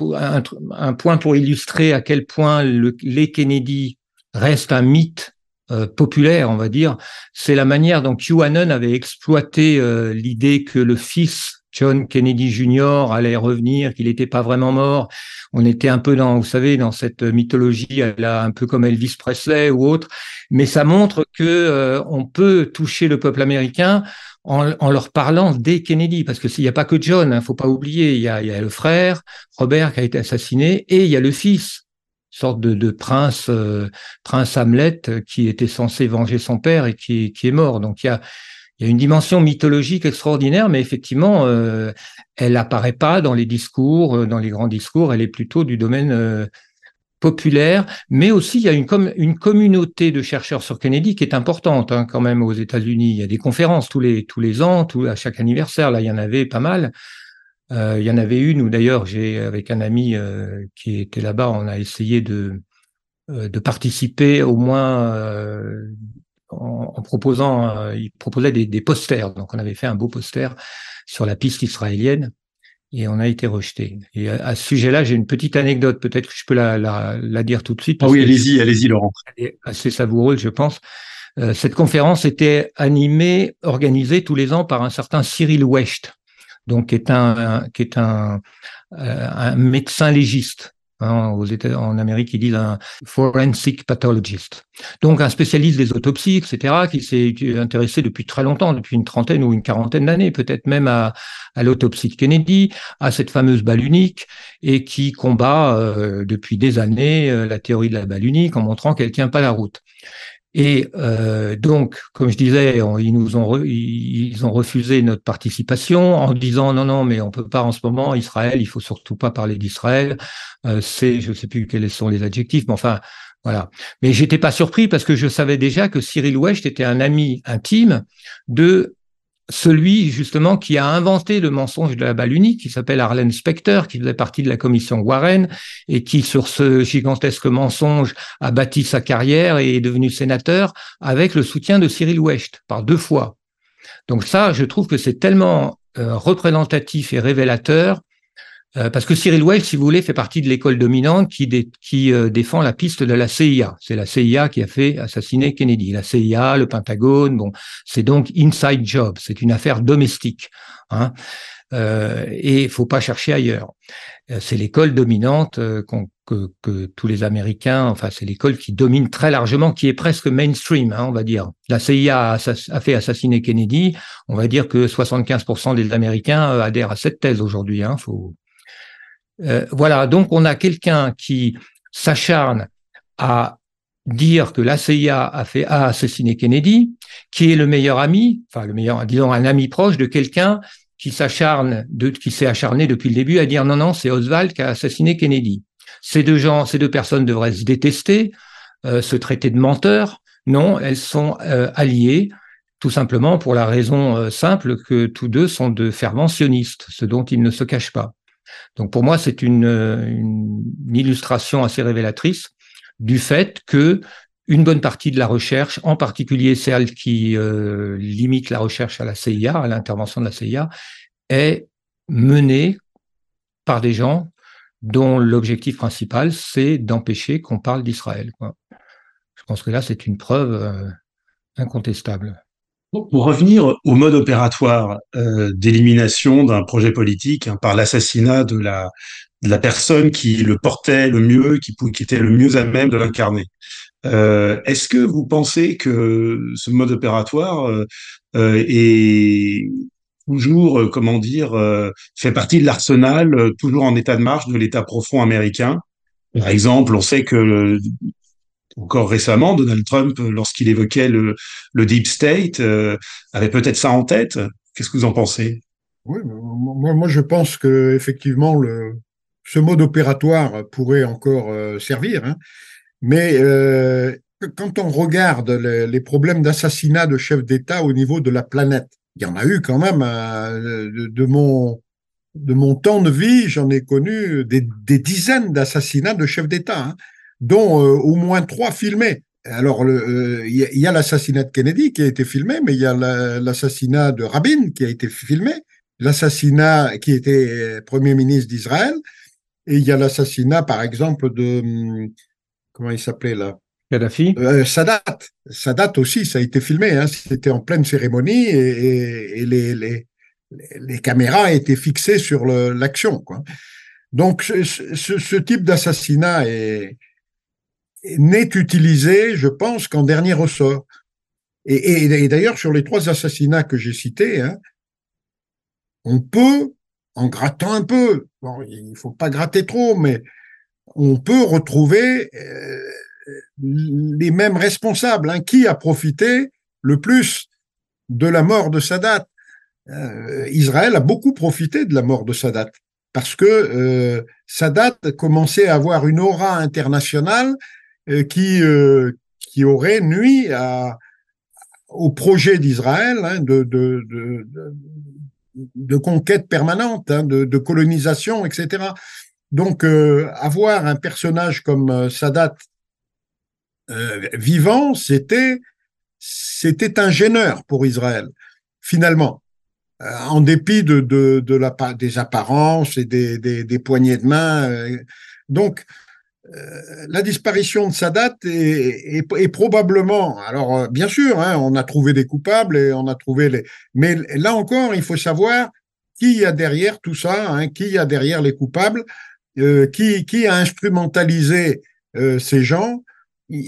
un, point pour illustrer à quel point le, les Kennedy restent un mythe euh, populaire, on va dire, c'est la manière dont QAnon avait exploité l'idée que le fils John Kennedy Jr. allait revenir, qu'il n'était pas vraiment mort. On était un peu dans, vous savez, dans cette mythologie, là, un peu comme Elvis Presley ou autre. Mais ça montre que on peut toucher le peuple américain en, leur parlant des Kennedy, parce que s'il n'y a pas que John, hein, faut pas oublier, il y, a, il y a le frère Robert qui a été assassiné et il y a le fils, sorte de, prince euh, prince Hamlet qui était censé venger son père et qui, qui est mort. Donc il y a il y a une dimension mythologique extraordinaire, mais effectivement, euh, elle apparaît pas dans les discours, euh, dans les grands discours. Elle est plutôt du domaine euh, populaire, mais aussi il y a une, une communauté de chercheurs sur Kennedy qui est importante hein, quand même aux États-Unis. Il y a des conférences tous les tous les ans, tout, à chaque anniversaire. Là, il y en avait pas mal. Euh, il y en avait une où d'ailleurs j'ai avec un ami euh, qui était là-bas, on a essayé de euh, de participer au moins euh, en, en, proposant, il proposait des, des posters. Donc on avait fait un beau poster sur la piste israélienne et on a été rejeté. Et à, ce sujet-là, j'ai une petite anecdote, peut-être que je peux la, la, la dire tout de suite. Ah oui, allez-y, allez-y, Laurent. Elle est assez savoureuse, je pense. Euh, cette conférence était animée, organisée tous les ans par un certain Cyril Wecht, donc qui est un, euh, médecin légiste. Hein, aux en Amérique, ils disent un forensic pathologist. Donc un spécialiste des autopsies, etc., qui s'est intéressé depuis très longtemps, depuis une trentaine ou une quarantaine d'années, peut-être même à, à l'autopsie de Kennedy, à cette fameuse balle unique, et qui combat euh, depuis des années euh, la théorie de la balle unique en montrant qu'elle tient pas la route. Et euh, donc, comme je disais, ils nous ont ils ont refusé notre participation en disant non non mais on peut pas en ce moment Israël, il faut surtout pas parler d'Israël. Euh, c'est je sais plus quels sont les adjectifs, mais enfin voilà. Mais j'étais pas surpris parce que je savais déjà que Cyril Wecht était un ami intime de celui justement qui a inventé le mensonge de la balle unique, qui s'appelle Arlen Specter, qui faisait partie de la commission Warren et qui, sur ce gigantesque mensonge, a bâti sa carrière et est devenu sénateur avec le soutien de Cyril Wecht par deux fois. Donc ça, je trouve que c'est tellement euh, représentatif et révélateur euh, parce que Cyril Welch, si vous voulez, fait partie de l'école dominante qui, euh, défend la piste de la CIA. C'est la CIA qui a fait assassiner Kennedy. La CIA, le Pentagone, bon, c'est donc inside job. C'est une affaire domestique. Hein. Euh, et il faut pas chercher ailleurs. Euh, c'est l'école dominante que, que, tous les Américains, enfin c'est l'école qui domine très largement, qui est presque mainstream, hein, on va dire. La CIA a, a, fait assassiner Kennedy. On va dire que 75% des Américains adhèrent à cette thèse aujourd'hui. Hein, faut, euh, voilà, donc on a quelqu'un qui s'acharne à dire que la CIA a fait a assassiné Kennedy, qui est le meilleur ami, enfin le meilleur, disons un ami proche de quelqu'un qui s'acharne, qui s'est acharné depuis le début à dire non non c'est Oswald qui a assassiné Kennedy. Ces deux gens, ces deux personnes devraient se détester, euh, se traiter de menteurs. Non, elles sont euh, alliées tout simplement pour la raison simple que tous deux sont de fervents sionistes, ce dont ils ne se cachent pas. Donc pour moi, c'est une, illustration assez révélatrice du fait que une bonne partie de la recherche, en particulier celle qui euh, limite la recherche à la CIA, à l'intervention de la CIA, est menée par des gens dont l'objectif principal, c'est d'empêcher qu'on parle d'Israël. Je pense que là, c'est une preuve euh, incontestable. Pour revenir au mode opératoire euh, d'élimination d'un projet politique hein, par l'assassinat de la, de la personne qui le portait le mieux, qui, qui était le mieux à même de l'incarner. Euh, Est-ce que vous pensez que ce mode opératoire euh, euh est toujours, euh, comment dire, fait partie de l'arsenal, toujours en état de marche de l'État profond américain? Par exemple, on sait que encore récemment, Donald Trump, lorsqu'il évoquait le, Deep State, euh, avait peut-être ça en tête. Qu'est-ce que vous en pensez? Oui, moi, je pense que effectivement, ce mode opératoire pourrait encore euh, servir, hein, mais euh, quand on regarde les, problèmes d'assassinat de chefs d'État au niveau de la planète, il y en a eu quand même euh, de, mon de mon temps de vie, j'en ai connu des, dizaines d'assassinats de chefs d'État, hein, dont euh, au moins trois filmés. Alors, euh, il y a l'assassinat de Kennedy qui a été filmé, mais il y a l'assassinat de Rabin qui a été filmé, l'assassinat qui était Premier ministre d'Israël, et il y a l'assassinat, par exemple, de hum, comment il s'appelait là? Kadhafi euh, Sadat. Sadat aussi, ça a été filmé. Hein. C'était en pleine cérémonie et, les, les, les, caméras étaient fixées sur l'action. Donc, ce, ce, type d'assassinat n'est utilisé, je pense, qu'en dernier ressort. Et, d'ailleurs, sur les trois assassinats que j'ai cités, hein, on peut, en grattant un peu, bon, il faut pas gratter trop, mais on peut retrouver euh, les mêmes responsables. Hein. Qui a profité le plus de la mort de Sadat? Euh, Israël a beaucoup profité de la mort de Sadat parce que euh, Sadat commençait à avoir une aura internationale qui qui aurait nuit à, au projet d'Israël hein, de, de, de, conquête permanente, hein, de, colonisation, etc. Donc, avoir un personnage comme Sadat euh, vivant, c'était c'était un gêneur pour Israël, finalement. Euh, en dépit de, de, de la, des apparences et des, des, des poignées de main. Euh, donc, la disparition de Sadat est, est, probablement, alors bien sûr, hein, on a trouvé des coupables et on a trouvé les, mais là encore, il faut savoir qui y a derrière tout ça, hein, qui y a derrière les coupables, euh, qui, qui a instrumentalisé euh, ces gens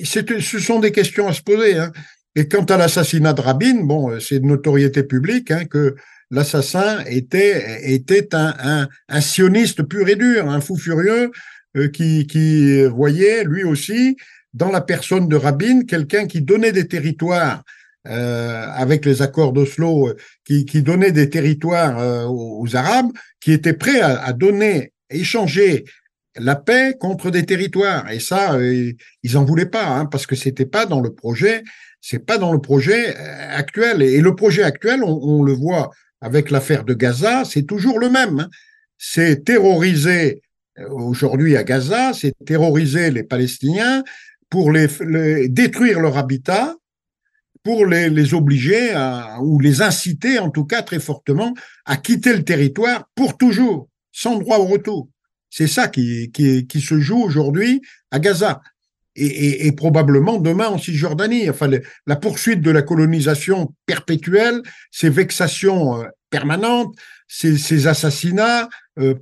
ce sont des questions à se poser. Hein. Et quant à l'assassinat de Rabin, bon, euh, c'est de notoriété publique que l'assassin était était un, sioniste pur et dur, un fou furieux euh, qui, voyait lui aussi dans la personne de Rabin quelqu'un qui donnait des territoires euh, avec les accords d'Oslo, euh, qui, donnait des territoires aux, Arabes, qui était prêt à, à donner, échanger la paix contre des territoires. Et ça, ils en voulaient pas, hein, parce que c'était pas dans le projet, c'est pas dans le projet actuel. Et le projet actuel, on, le voit avec l'affaire de Gaza, c'est toujours le même. Hein. C'est terroriser aujourd'hui à Gaza, c'est terroriser les Palestiniens pour les, détruire leur habitat, pour les, obliger ou les inciter, en tout cas très fortement, à quitter le territoire pour toujours, sans droit au retour. C'est ça qui, qui, se joue aujourd'hui à Gaza. Et, probablement demain en Cisjordanie. Enfin, la poursuite de la colonisation perpétuelle, ces vexations euh, permanentes, ces, ces assassinats euh,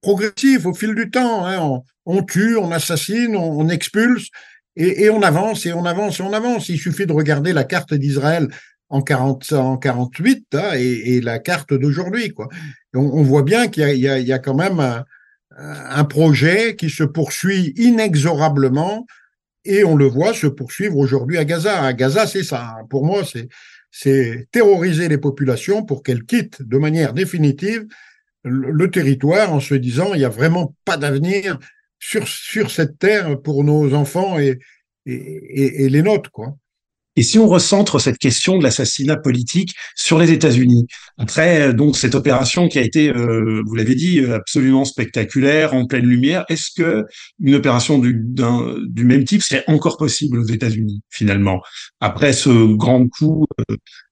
progressifs au fil du temps. Hein. On, tue, on assassine, on, expulse, et, on avance, et on avance, et on avance. Il suffit de regarder la carte d'Israël en, 40, en 48 hein, et, la carte d'aujourd'hui. On, voit bien qu'il y, a quand même un, projet qui se poursuit inexorablement et on le voit se poursuivre aujourd'hui à Gaza. À Gaza, c'est ça. Hein. Pour moi, c'est terroriser les populations pour qu'elles quittent de manière définitive le, territoire en se disant il n'y a vraiment pas d'avenir sur, sur cette terre pour nos enfants et, et, et, et les nôtres. Quoi. Et si on recentre cette question de l'assassinat politique sur les États-Unis, après euh, donc cette opération qui a été, euh, vous l'avez dit, euh, absolument spectaculaire, en pleine lumière, est-ce que une opération du, du même type serait encore possible aux États-Unis finalement après ce grand coup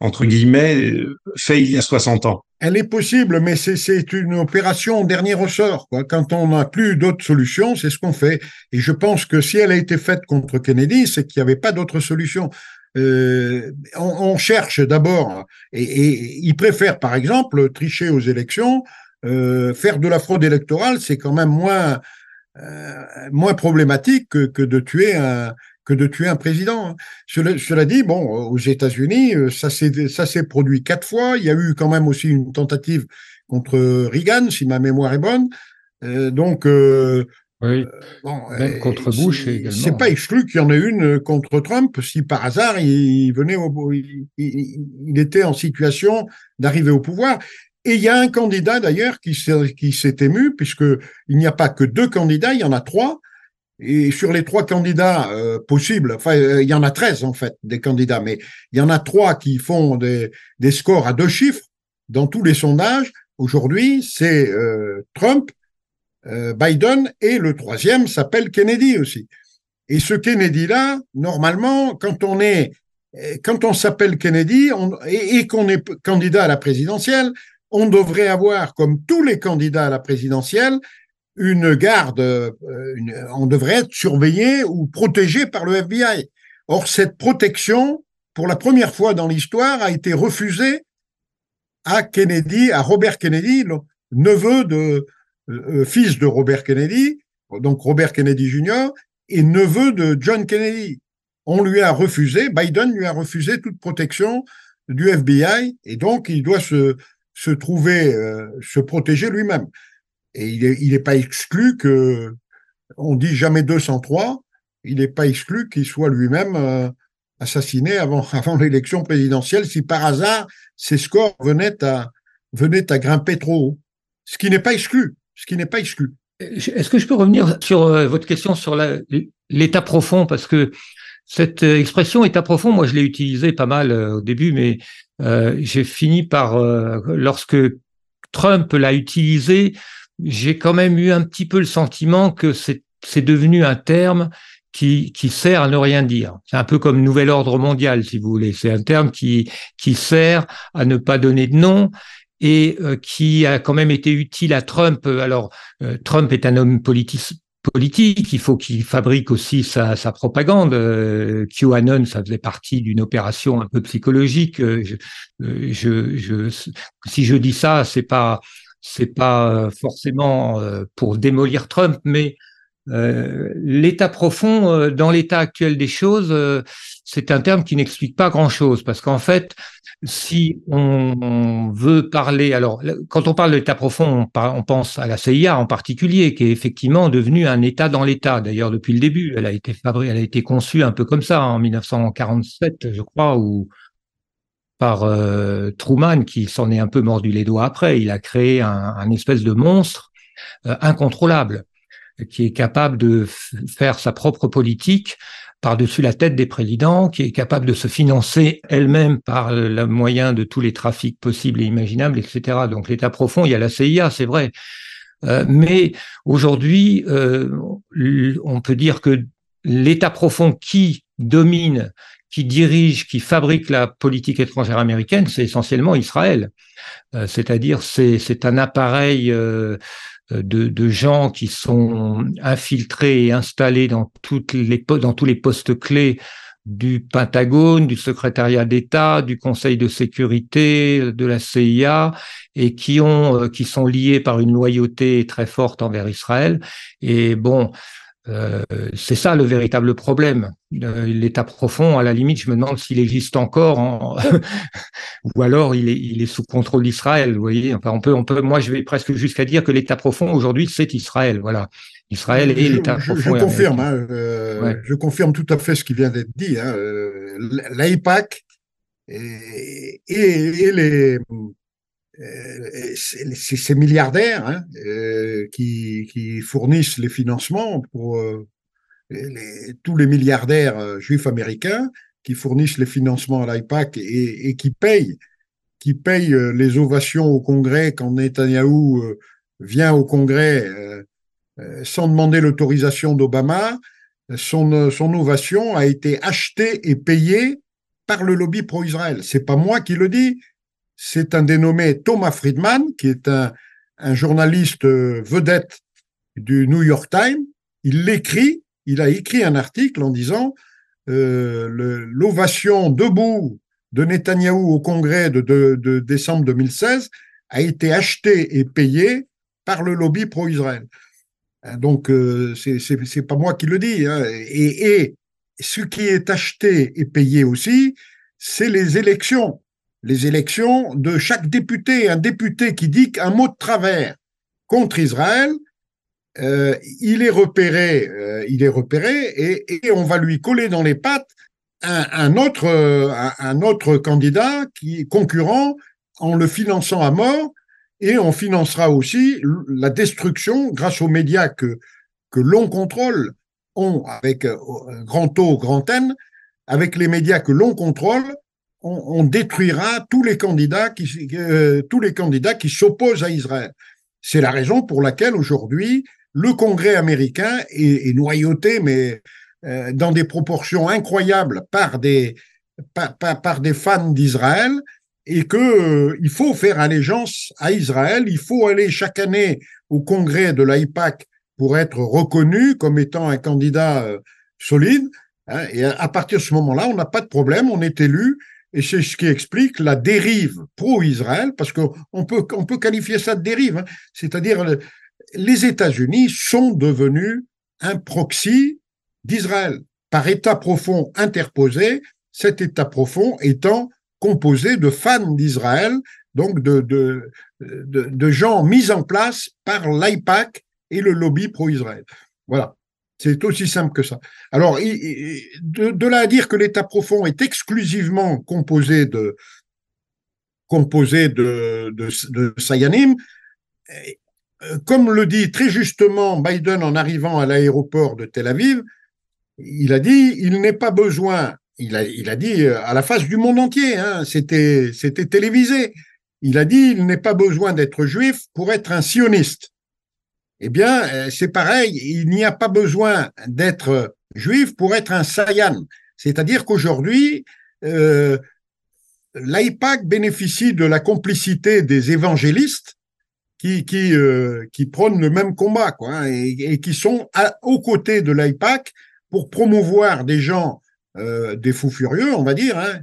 entre guillemets fait il y a 60 ans? Elle est possible, mais c'est une opération en dernier ressort. Quoi. Quand on n'a plus d'autres solutions, c'est ce qu'on fait. Et je pense que si elle a été faite contre Kennedy, c'est qu'il n'y avait pas d'autre solution euh, on, cherche d'abord, et, et, ils préfèrent par exemple tricher aux élections, euh, faire de la fraude électorale, c'est quand même moins euh, moins problématique que, que, de tuer un que de tuer un président. Cela, cela dit, bon, aux États-Unis, euh, ça s'est produit quatre fois. Il y a eu quand même aussi une tentative contre Reagan, si ma mémoire est bonne. Euh, donc euh, oui. Euh, bon, Même contre Bush également. C'est pas exclu qu'il y en ait une contre Trump si par hasard il venait au, il, il, était en situation d'arriver au pouvoir. Et il y a un candidat d'ailleurs qui s'est, qui s'est ému puisque il n'y a pas que deux candidats, il y en a trois. Et sur les trois candidats euh, possibles, enfin, euh, il y en a 13 en fait, des candidats, mais il y en a trois qui font des, scores à deux chiffres dans tous les sondages. Aujourd'hui, c'est euh, Trump, Biden et le troisième s'appelle Kennedy aussi. Et ce Kennedy-là, normalement, quand on est, quand on s'appelle Kennedy et qu'on est candidat à la présidentielle, on devrait avoir, comme tous les candidats à la présidentielle, une garde, euh, on devrait être surveillé ou protégé par le FBI. Or, cette protection, pour la première fois dans l'histoire, a été refusée à Kennedy, à Robert Kennedy, le neveu de, euh, fils de Robert Kennedy, donc Robert Kennedy Jr., et neveu de John Kennedy. On lui a refusé, Biden lui a refusé toute protection du FBI, et donc il doit se, se trouver, euh, se protéger lui-même. Et il n'est pas exclu que, on dit jamais 203, il n'est pas exclu qu'il soit lui-même euh, assassiné avant, [LAUGHS] l'élection présidentielle si par hasard ses scores venaient à, grimper trop haut. Ce qui n'est pas exclu. Ce qui n'est pas exclu. Est-ce que je peux revenir sur euh, votre question sur l'état profond? Parce que cette euh, expression état profond, moi je l'ai utilisée pas mal au début, mais j'ai fini par lorsque Trump l'a utilisé, j'ai quand même eu un petit peu le sentiment que c'est devenu un terme qui, qui sert à ne rien dire. C'est un peu comme nouvel ordre mondial, si vous voulez. C'est un terme qui, qui sert à ne pas donner de nom et euh, qui a quand même été utile à Trump. Alors, euh, Trump est un homme politique, il faut qu'il fabrique aussi sa, sa propagande. Euh, QAnon, ça faisait partie d'une opération un peu psychologique. Je, je, je, si je dis ça, c'est pas c'est pas euh, forcément euh, pour démolir Trump, mais euh, l'état profond, dans l'état actuel des choses, c'est un terme qui n'explique pas grand-chose, parce qu'en fait, si on veut parler, alors quand on parle d'état profond, on, pense à la CIA en particulier, qui est effectivement devenue un État dans l'État. D'ailleurs, depuis le début, elle a été fabriquée, elle a été conçue un peu comme ça en 1947, je crois, ou par euh, Truman, qui s'en est un peu mordu les doigts après. Il a créé un, espèce de monstre euh, incontrôlable, qui est capable de faire sa propre politique par-dessus la tête des présidents, qui est capable de se financer elle-même par le moyen de tous les trafics possibles et imaginables, etc. Donc l'État profond, il y a la CIA, c'est vrai. Euh, mais aujourd'hui, on peut dire que l'État profond qui domine qui dirige, qui fabrique la politique étrangère américaine, c'est essentiellement Israël. Euh, c'est-à-dire, c'est un appareil euh, de, de, gens qui sont infiltrés et installés dans, tous les postes clés du Pentagone, du secrétariat d'État, du Conseil de sécurité, de la CIA, et qui euh, qui sont liés par une loyauté très forte envers Israël. Et bon, euh, c'est ça le véritable problème. Euh, l'état profond, à la limite, je me demande s'il existe encore, [LAUGHS] ou alors il est, il est sous contrôle d'Israël. Vous voyez, enfin, on peut, on peut. Moi, je vais presque jusqu'à dire que l'état profond aujourd'hui, c'est Israël. Voilà, Israël et l'état profond. Je, confirme. Hein, euh, Je confirme tout à fait ce qui vient d'être dit. Hein, L'AIPAC et, et, les c'est ces milliardaires hein, euh, qui, fournissent les financements pour euh, tous les milliardaires juifs américains qui fournissent les financements à l'IPAC et, et, qui payent qui les ovations au Congrès quand Netanyahou vient au Congrès sans demander l'autorisation d'Obama. Son, son ovation a été achetée et payée par le lobby pro-Israël. C'est pas moi qui le dis, c'est un dénommé Thomas Friedman, qui est un, journaliste euh, vedette du New York Times. Il l'écrit, il a écrit un article en disant euh, l'ovation debout de Netanyahou au Congrès de, décembre 2016 a été achetée et payée par le lobby pro-Israël. Hein, donc, euh, c'est pas moi qui le dis. Hein. Et, et, ce qui est acheté et payé aussi, c'est les élections les élections de chaque député. Un député qui dit qu'un mot de travers contre Israël, euh, il est repéré, euh, il est repéré et, on va lui coller dans les pattes un, autre, un, autre candidat qui concurrent en le finançant à mort et on financera aussi la destruction grâce aux médias que, l'on contrôle. ont, avec euh, grand O, grand N, avec les médias que l'on contrôle, on, détruira tous les candidats qui, euh, tous les candidats qui s'opposent à Israël. C'est la raison pour laquelle aujourd'hui le Congrès américain est, noyauté, mais euh, dans des proportions incroyables par des par, par, des fans d'Israël et que euh, il faut faire allégeance à Israël. Il faut aller chaque année au Congrès de l'AIPAC pour être reconnu comme étant un candidat solide. Hein, et à partir de ce moment-là, on n'a pas de problème, on est élu et c'est ce qui explique la dérive pro-Israël, parce qu'on peut, qualifier ça de dérive, hein. c'est-à-dire les États-Unis sont devenus un proxy d'Israël par État profond interposé, cet État profond étant composé de fans d'Israël, donc de, gens mis en place par l'AIPAC et le lobby pro-Israël. Voilà. C'est aussi simple que ça. Alors, de, là à dire que l'état profond est exclusivement composé de composé Sayanim, euh, comme le dit très justement Biden en arrivant à l'aéroport de Tel Aviv, il a dit il n'est pas besoin, il a, il a dit euh, à la face du monde entier, hein, c'était c'était télévisé, il a dit il n'est pas besoin d'être juif pour être un sioniste. Eh bien, euh, c'est pareil, il n'y a pas besoin d'être juif pour être un sayan. C'est-à-dire qu'aujourd'hui, euh, l'AIPAC bénéficie de la complicité des évangélistes qui, euh, prônent le même combat, quoi, hein, et, qui sont aux côtés de l'AIPAC pour promouvoir des gens, des fous furieux, on va dire, hein,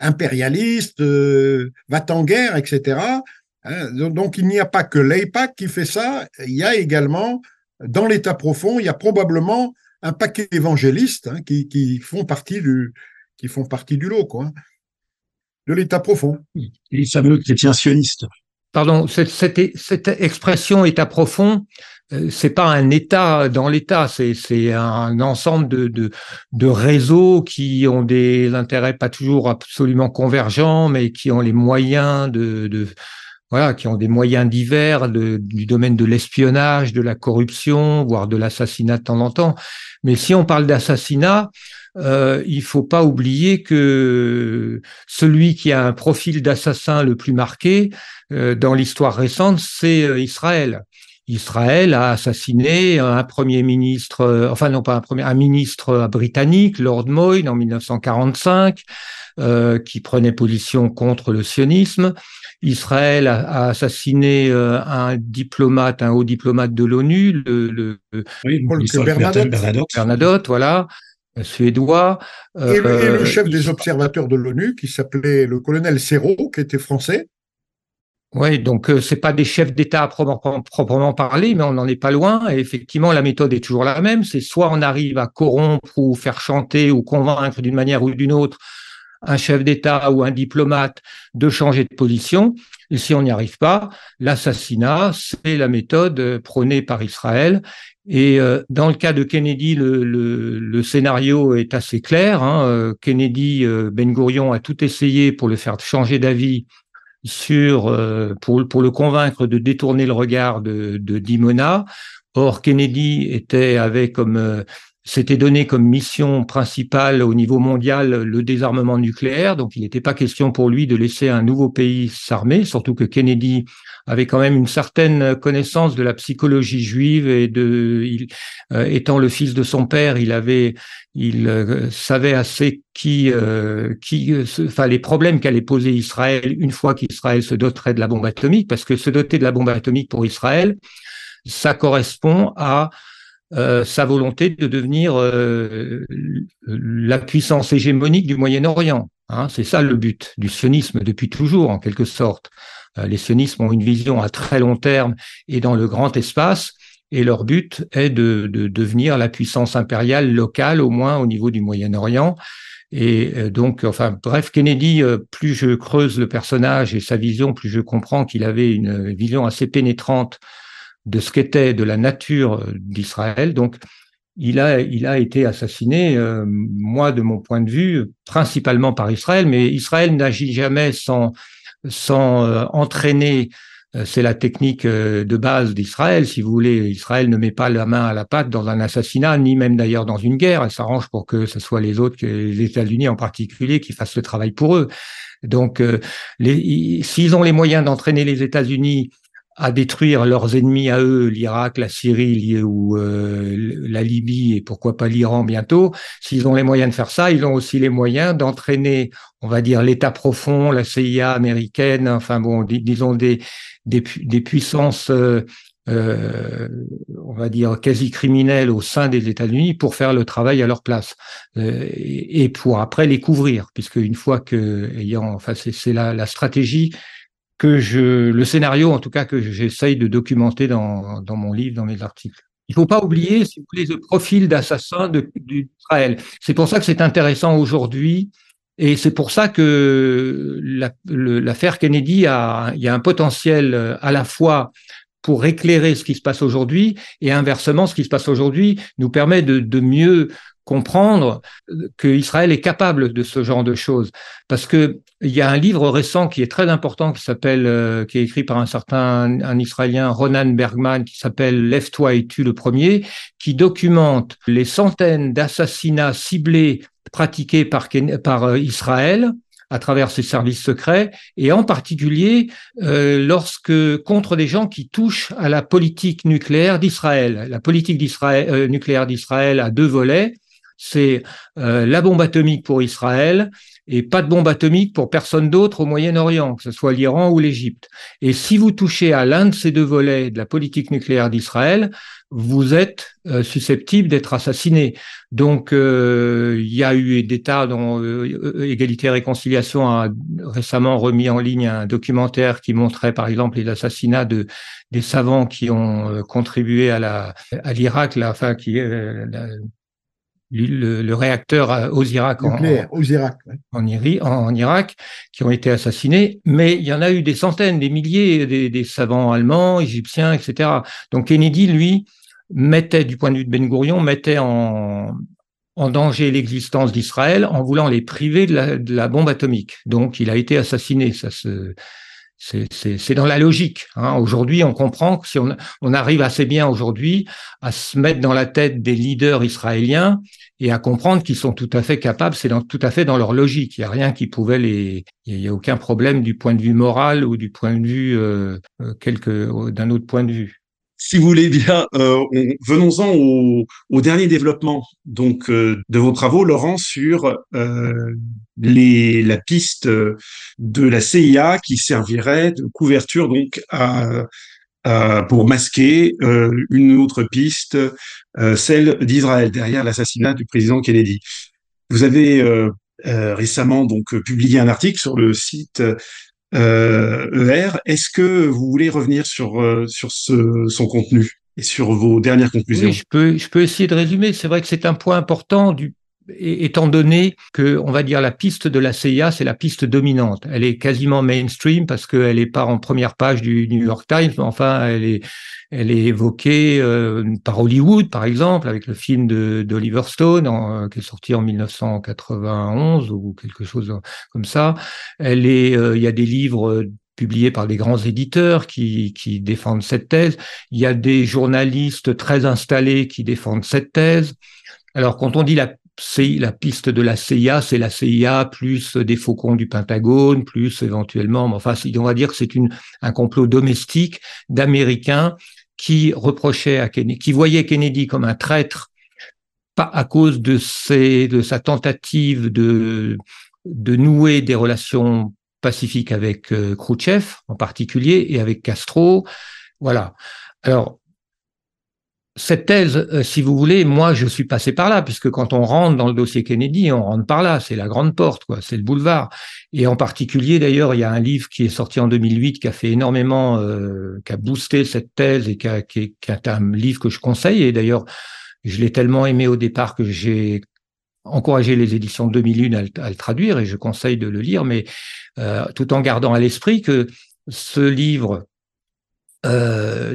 impérialistes, va en guerre, etc., Hein, donc il n'y a pas que l'AIPAC qui fait ça, il y a également, dans l'État profond, il y a probablement un paquet d'évangélistes hein, qui, font partie du, qui font partie du lot, quoi, de l'État profond. Les fameux chrétiens sionistes. Pardon, cette, cette, expression État profond, euh, c'est pas un État dans l'État, c'est un ensemble de, de, de, réseaux qui ont des intérêts pas toujours absolument convergents, mais qui ont les moyens de, de voilà, qui ont des moyens divers du domaine de l'espionnage, de la corruption, voire de l'assassinat de temps en temps. Mais si on parle d'assassinat, euh, il faut pas oublier que celui qui a un profil d'assassin le plus marqué euh, dans l'histoire récente, c'est euh, Israël. Israël a assassiné un premier ministre, euh, enfin non pas un premier, un ministre britannique, Lord Moyne, en 1945, euh, qui prenait position contre le sionisme. Israël a, assassiné euh, un diplomate, un haut diplomate de l'ONU, le, le, Bernadotte. Bernadotte, voilà, suédois. Et, le, et le chef des observateurs de l'ONU, qui s'appelait le colonel Serrault, qui était français. Oui, donc euh, c'est pas des chefs d'État proprement parler, mais on n'en est pas loin. Et effectivement, la méthode est toujours la même. C'est soit on arrive à corrompre ou faire chanter ou convaincre d'une manière ou d'une autre un chef d'État ou un diplomate de changer de position. Et si on n'y arrive pas, l'assassinat, c'est la méthode euh, prônée par Israël. Et euh, dans le cas de Kennedy, le, scénario est assez clair. Hein. Kennedy, Ben Gurion a tout essayé pour le faire changer d'avis sur euh, pour, le convaincre de détourner le regard de, Dimona. Or, Kennedy était avait comme euh, s'était donné comme mission principale au niveau mondial le désarmement nucléaire, donc il n'était pas question pour lui de laisser un nouveau pays s'armer, surtout que Kennedy avait quand même une certaine connaissance de la psychologie juive et de, euh, étant le fils de son père, il avait, il euh, savait assez qui, euh, qui, enfin les problèmes qu'allait poser Israël une fois qu'Israël se doterait de la bombe atomique, parce que se doter de la bombe atomique pour Israël, ça correspond à euh, sa volonté de devenir euh, la puissance hégémonique du Moyen-Orient. Hein, c'est ça le but du sionisme depuis toujours, en quelque sorte. Euh, les sionismes ont une vision à très long terme et dans le grand espace, et leur but est de, de devenir la puissance impériale locale, au moins au niveau du Moyen-Orient. Et donc, enfin, bref, Kennedy, plus je creuse le personnage et sa vision, plus je comprends qu'il avait une vision assez pénétrante de ce qu'était de la nature euh, d'Israël. Donc, il a, il a été assassiné, euh, moi, de mon point de vue, principalement par Israël, mais Israël n'agit jamais sans, sans euh, entraîner Euh, c'est la technique euh, de base d'Israël. Si vous voulez, Israël ne met pas la main à la pâte dans un assassinat, ni même d'ailleurs dans une guerre. Elle s'arrange pour que ce soit les autres, les États-Unis en particulier, qui fassent le travail pour eux. Donc, s'ils ont les moyens d'entraîner les États-Unis à détruire leurs ennemis à eux, l'Irak, la Syrie ou euh, la Libye et pourquoi pas l'Iran bientôt, s'ils ont les moyens de faire ça, ils ont aussi les moyens d'entraîner, on va dire, l'État profond, la CIA américaine, enfin bon, disons des, des, puissances, euh, euh, on va dire, quasi criminelles au sein des États-Unis pour faire le travail à leur place et pour après les couvrir, puisque une fois que, ayant, enfin, c'est la, la stratégie que je, le scénario en tout cas que j'essaye de documenter dans, dans mon livre, dans mes articles. Il faut pas oublier, si vous voulez, le profil d'assassin d'Israël. C'est pour ça que c'est intéressant aujourd'hui, et c'est pour ça que l'affaire Kennedy a, il y a un potentiel euh, à la fois pour éclairer ce qui se passe aujourd'hui et inversement, ce qui se passe aujourd'hui nous permet de, de mieux comprendre que Israël est capable de ce genre de choses. Parce que il y a un livre récent qui est très important qui s'appelle, euh, qui est écrit par un certain un Israélien Ronan Bergman qui s'appelle Lève-toi et tue le premier, qui documente les centaines d'assassinats ciblés pratiqués par, par euh, Israël à travers ses services secrets, et en particulier euh, lorsque contre des gens qui touchent à la politique nucléaire d'Israël. La politique nucléaire d'Israël a deux volets c'est euh, la bombe atomique pour Israël et pas de bombe atomique pour personne d'autre au Moyen-Orient, que ce soit l'Iran ou l'Égypte. Et si vous touchez à l'un de ces deux volets de la politique nucléaire d'Israël, vous êtes euh, susceptible d'être assassiné. Donc, euh, il y a eu des tas dont Égalité et Réconciliation a récemment remis en ligne un documentaire qui montrait, par exemple, les assassinats de des savants qui ont contribué à la à l'Irak, enfin, qui le, réacteur aux Irak en, Irak, en, Irak, qui ont été assassinés, mais il y en a eu des centaines, des milliers, des, savants allemands, égyptiens, etc. Donc Kennedy, lui, mettait, du point de vue de Ben Gurion, mettait en, en danger l'existence d'Israël en voulant les priver de la, de la, bombe atomique. Donc il a été assassiné. Ça se, c'est dans la logique. Hein. Aujourd'hui, on comprend que si on, arrive assez bien aujourd'hui à se mettre dans la tête des leaders israéliens et à comprendre qu'ils sont tout à fait capables, c'est tout à fait dans leur logique. Il n'y a rien qui pouvait les, il n'y a aucun problème du point de vue moral ou du point de vue euh, euh quelque d'un autre point de vue. Si vous voulez bien, euh, venons-en au, dernier développement donc euh, de vos travaux, Laurent, sur euh, les, la piste de la CIA qui servirait de couverture donc à, pour masquer euh, une autre piste, euh, celle d'Israël derrière l'assassinat du président Kennedy. Vous avez récemment donc publié un article sur le site euh, ER. Est-ce que vous voulez revenir sur, euh, sur son contenu et sur vos dernières conclusions? Je peux, je peux essayer de résumer. C'est vrai que c'est un point important du, étant donné que, on va dire, la piste de la CIA, c'est la piste dominante. Elle est quasiment mainstream parce qu'elle n'est pas en première page du New York Times, mais enfin, elle est, elle est évoquée euh, par Hollywood, par exemple, avec le film d'Oliver Stone, euh, qui est sorti en 1991 ou quelque chose comme ça. Elle est, euh, il y a des livres publiés par des grands éditeurs qui, qui défendent cette thèse. Il y a des journalistes très installés qui défendent cette thèse. Alors, quand on dit la la piste de la CIA, c'est la CIA plus des faucons du Pentagone, plus éventuellement, enfin, on va dire que c'est un complot domestique d'Américains qui reprochaient à Kennedy, qui voyaient Kennedy comme un traître, pas à cause de sa tentative de, de nouer des relations pacifiques avec euh, Khrouchtchev en particulier et avec Castro. Voilà. Alors, cette thèse, euh, si vous voulez, moi, je suis passé par là, puisque quand on rentre dans le dossier Kennedy, on rentre par là, c'est la grande porte, quoi, c'est le boulevard. Et en particulier, d'ailleurs, il y a un livre qui est sorti en 2008 qui a fait énormément, euh, qui a boosté cette thèse et qui, est un livre que je conseille. Et d'ailleurs, je l'ai tellement aimé au départ que j'ai encouragé les éditions 2001 à le, traduire et je conseille de le lire, mais euh, tout en gardant à l'esprit que ce livre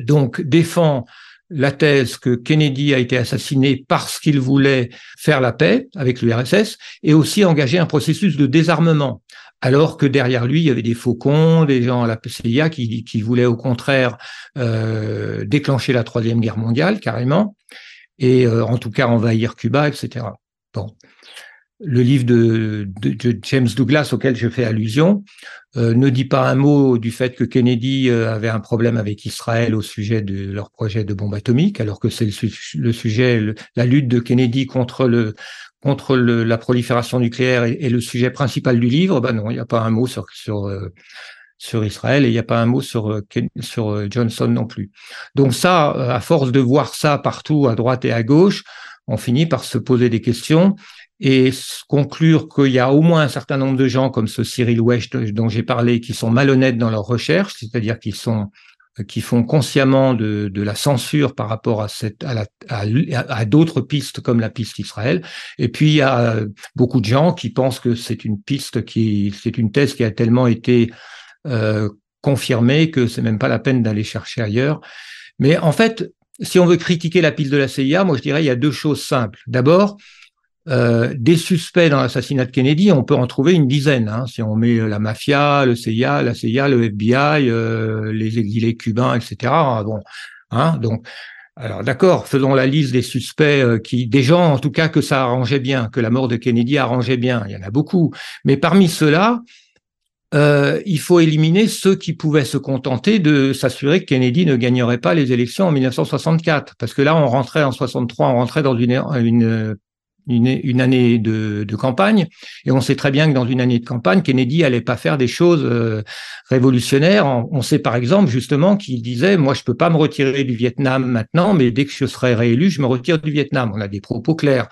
donc défend la thèse que Kennedy a été assassiné parce qu'il voulait faire la paix avec l'URSS et aussi engager un processus de désarmement. alors que derrière lui, il y avait des faucons, des gens à la CIA qui, voulaient au contraire euh, déclencher la Troisième Guerre mondiale, carrément, et euh, en tout cas envahir Cuba, etc. Bon. Le livre de, James Douglas auquel je fais allusion euh, ne dit pas un mot du fait que Kennedy euh, avait un problème avec Israël au sujet de leur projet de bombe atomique, alors que c'est le, sujet, la lutte de Kennedy contre la prolifération nucléaire est, le sujet principal du livre, ben non, il n'y a pas un mot sur, euh, Israël et il n'y a pas un mot sur, Johnson non plus. Donc ça, à force de voir ça partout, à droite et à gauche, on finit par se poser des questions et conclure qu'il y a au moins un certain nombre de gens comme ce Cyril West dont j'ai parlé qui sont malhonnêtes dans leur recherche, c'est-à-dire qu'ils sont qui font consciemment de, la censure par rapport à, cette, à, à, d'autres pistes comme la piste Israël. Et puis il y a beaucoup de gens qui pensent que c'est une piste qui, c'est une thèse qui a tellement été euh, confirmée que c'est même pas la peine d'aller chercher ailleurs. Mais en fait, si on veut critiquer la piste de la CIA, moi je dirais il y a deux choses simples. D'abord, euh, des suspects dans l'assassinat de Kennedy, on peut en trouver une dizaine. Hein, si on met la mafia, le CIA, la CIA, le FBI, euh, les exilés cubains, etc. Bon, hein, donc, alors d'accord, faisons la liste des suspects euh, qui, des gens en tout cas que ça arrangeait bien, que la mort de Kennedy arrangeait bien. Il y en a beaucoup, mais parmi ceux-là, euh, il faut éliminer ceux qui pouvaient se contenter de s'assurer que Kennedy ne gagnerait pas les élections en 1964, parce que là, on rentrait en 63, on rentrait dans une une, année de, campagne, et on sait très bien que dans une année de campagne, Kennedy allait pas faire des choses euh, révolutionnaires. On, sait par exemple justement qu'il disait, moi je peux pas me retirer du Vietnam maintenant, mais dès que je serai réélu, je me retire du Vietnam. On a des propos clairs.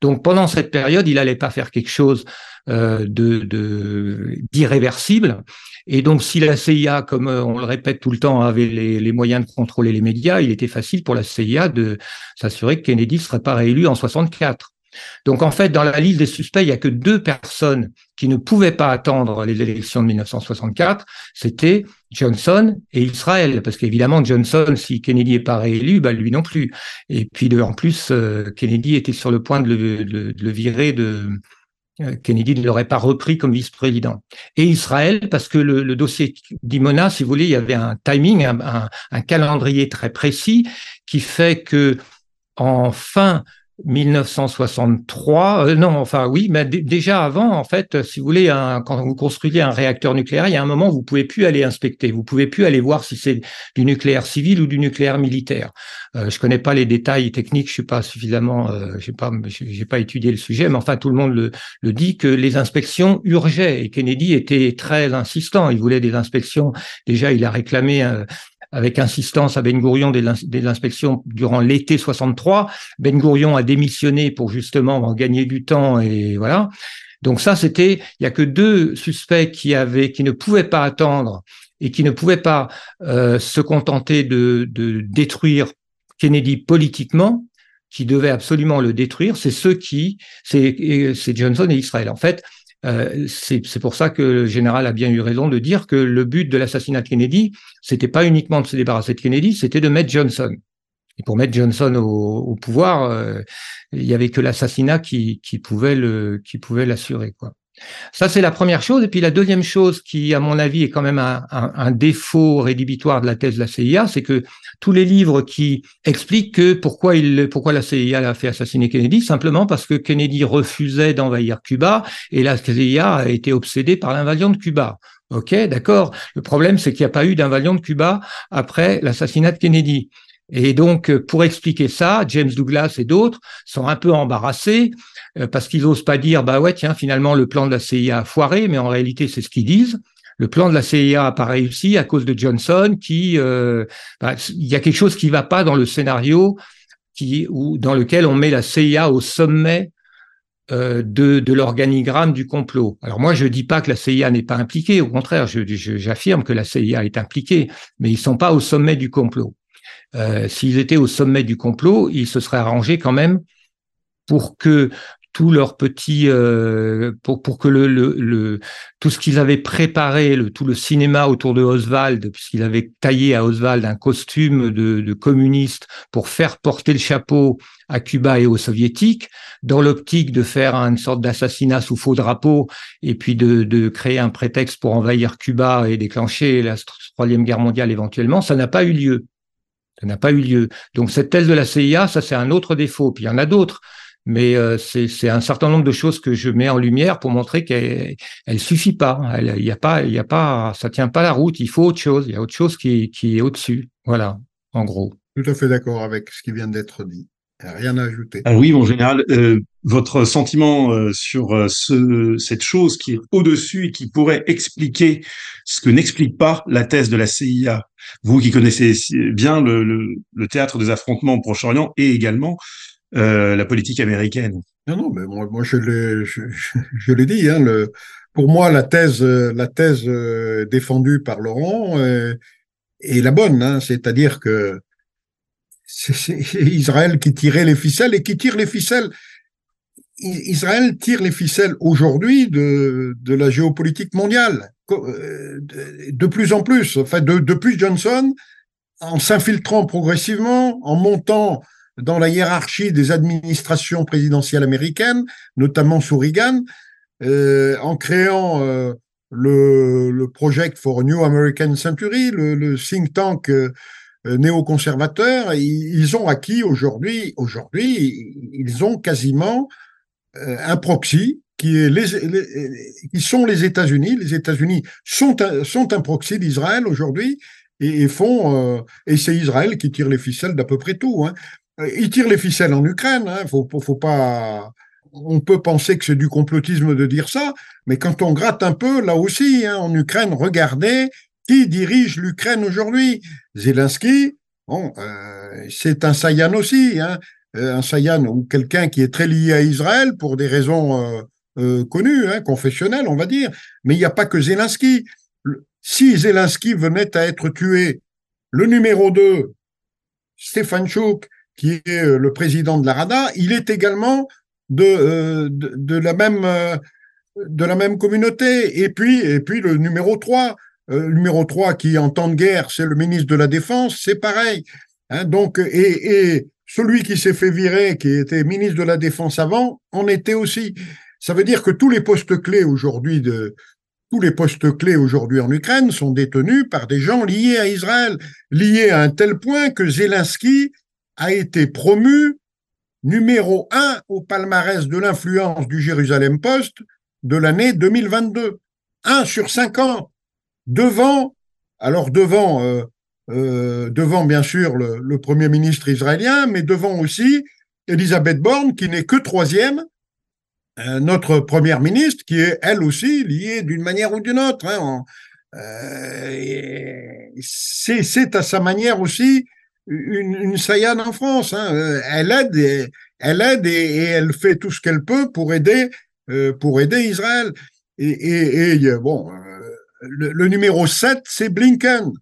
Donc pendant cette période, il allait pas faire quelque chose euh, de d'irréversible. Et donc, si la CIA, comme euh, on le répète tout le temps, avait les, les, moyens de contrôler les médias, il était facile pour la CIA de s'assurer que Kennedy ne serait pas réélu en 64. Donc en fait, dans la liste des suspects, il n'y a que deux personnes qui ne pouvaient pas attendre les élections de 1964, c'était Johnson et Israël, parce qu'évidemment Johnson, si Kennedy n'est pas réélu, bah lui non plus. Et puis de, en plus, euh, Kennedy était sur le point de le, de, le virer de euh, Kennedy ne l'aurait pas repris comme vice-président. Et Israël, parce que le, le dossier d'Imona, si vous voulez, il y avait un timing, un, un, un calendrier très précis qui fait que en fin 1963, euh, non, enfin oui, mais déjà avant, en fait, si vous voulez, un, quand vous construisez un réacteur nucléaire, il y a un moment vous pouvez plus aller inspecter, vous pouvez plus aller voir si c'est du nucléaire civil ou du nucléaire militaire. Euh, je connais pas les détails techniques, je suis pas suffisamment, euh, j'ai pas, j'ai pas étudié le sujet, mais enfin tout le monde le, le dit que les inspections urgeaient et Kennedy était très insistant. Il voulait des inspections. Déjà, il a réclamé avec insistance à Ben Gourion des, inspections durant l'été 63. Ben Gourion a démissionné pour justement gagner du temps et voilà. Donc ça, c'était, il y a que deux suspects qui avaient, qui ne pouvaient pas attendre et qui ne pouvaient pas euh, se contenter de, de détruire Kennedy politiquement, qui devaient absolument le détruire. C'est ceux qui, c'est Johnson et Israël. En fait, euh, c'est pour ça que le général a bien eu raison de dire que le but de l'assassinat de Kennedy, c'était pas uniquement de se débarrasser de Kennedy, c'était de mettre Johnson. Et pour mettre Johnson au, pouvoir, euh, il y avait que l'assassinat qui, qui pouvait le qui pouvait l'assurer quoi. Ça, c'est la première chose. Et puis la deuxième chose qui, à mon avis, est quand même un, défaut rédhibitoire de la thèse de la CIA, c'est que tous les livres qui expliquent que pourquoi, pourquoi la CIA a fait assassiner Kennedy, simplement parce que Kennedy refusait d'envahir Cuba et la CIA a été obsédée par l'invasion de Cuba. Ok, d'accord. Le problème, c'est qu'il n'y a pas eu d'invasion de Cuba après l'assassinat de Kennedy. Et donc, pour expliquer ça, James Douglas et d'autres sont un peu embarrassés parce qu'ils osent pas dire, bah ouais, tiens, finalement, le plan de la CIA a foiré, mais en réalité, c'est ce qu'ils disent. Le plan de la CIA n'a pas réussi à cause de Johnson, qui, euh, bah, il y a quelque chose qui va pas dans le scénario qui, dans lequel on met la CIA au sommet euh, de, l'organigramme du complot. Alors moi, je dis pas que la CIA n'est pas impliquée, au contraire, j'affirme que la CIA est impliquée, mais ils sont pas au sommet du complot. Euh, S'ils étaient au sommet du complot, ils se seraient arrangés quand même pour que tout leur petit euh, pour pour que le, le, le tout ce qu'ils avaient préparé, le, tout le cinéma autour de Oswald, puisqu'il avait taillé à Oswald un costume de, de communiste pour faire porter le chapeau à Cuba et aux soviétiques, dans l'optique de faire une sorte d'assassinat sous faux drapeau et puis de, de créer un prétexte pour envahir Cuba et déclencher la troisième guerre mondiale éventuellement, ça n'a pas eu lieu. Ça n'a pas eu lieu. Donc cette thèse de la CIA, ça c'est un autre défaut. Puis il y en a d'autres, mais euh, c'est un certain nombre de choses que je mets en lumière pour montrer qu'elle elle suffit pas. Il y a pas, il y a pas, ça tient pas la route. Il faut autre chose. Il y a autre chose qui, qui est au-dessus. Voilà, en gros. Tout à fait d'accord avec ce qui vient d'être dit. Rien à ajouter. Ah oui, mon général, euh, votre sentiment euh, sur euh, ce, cette chose qui est au-dessus et qui pourrait expliquer ce que n'explique pas la thèse de la CIA. Vous qui connaissez bien le, le, le théâtre des affrontements au Proche-Orient et également euh, la politique américaine. Non, non, mais moi, je l'ai, je, je dit. Hein, pour moi, la thèse, la thèse défendue par Laurent est la bonne. Hein, c'est-à-dire que c'est Israël qui tirait les ficelles et qui tire les ficelles. Israël tire les ficelles aujourd'hui de, de la géopolitique mondiale, euh, de plus en plus. Enfin, de, depuis Johnson, en s'infiltrant progressivement, en montant dans la hiérarchie des administrations présidentielles américaines, notamment sous Reagan, euh, en créant euh, le, le, Project for a New American Century, le, think tank euh, néoconservateurs, ils ont acquis aujourd'hui, aujourd'hui, ils ont quasiment un proxy qui est les, sont les États-Unis. Les États-Unis sont un, sont un proxy d'Israël aujourd'hui et, font et c'est Israël qui tire les ficelles d'à peu près tout. Hein. Ils tirent les ficelles en Ukraine. Hein. Faut, pas. On peut penser que c'est du complotisme de dire ça, mais quand on gratte un peu, là aussi, hein, en Ukraine, regardez qui dirige l'Ukraine aujourd'hui Zelensky, euh, c'est un Sayan aussi, hein, euh, un Sayan ou quelqu'un qui est très lié à Israël pour des raisons euh, connues, confessionnelles, on va dire. Mais il n'y a pas que Zelensky. Si Zelensky venait à être tué, le numéro 2, Stefan Chouk, qui est le président de la Rada, il est également de, de, de, la même de la même communauté. Et puis et puis le numéro 3, euh, numéro 3 qui en temps de guerre, c'est le ministre de la Défense, c'est pareil. Hein, donc, et, et celui qui s'est fait virer, qui était ministre de la Défense avant, en était aussi. Ça veut dire que tous les postes clés aujourd'hui de tous les postes clés aujourd'hui en Ukraine sont détenus par des gens liés à Israël, liés à un tel point que Zelensky a été promu numéro un au palmarès de l'influence du Jérusalem Post de l'année 2022. Un sur 50 devant, alors devant, euh, euh, devant bien sûr le, Premier ministre israélien, mais devant aussi Elisabeth Borne, qui n'est que troisième, euh, notre Première ministre, qui est elle aussi liée d'une manière ou d'une autre. Hein, c'est à sa manière aussi une, une saillane en France. Hein. Elle aide, et, elle aide et, elle fait tout ce qu'elle peut pour aider, euh, pour aider Israël. Et, et, bon, le, numéro 7, c'est Blinken,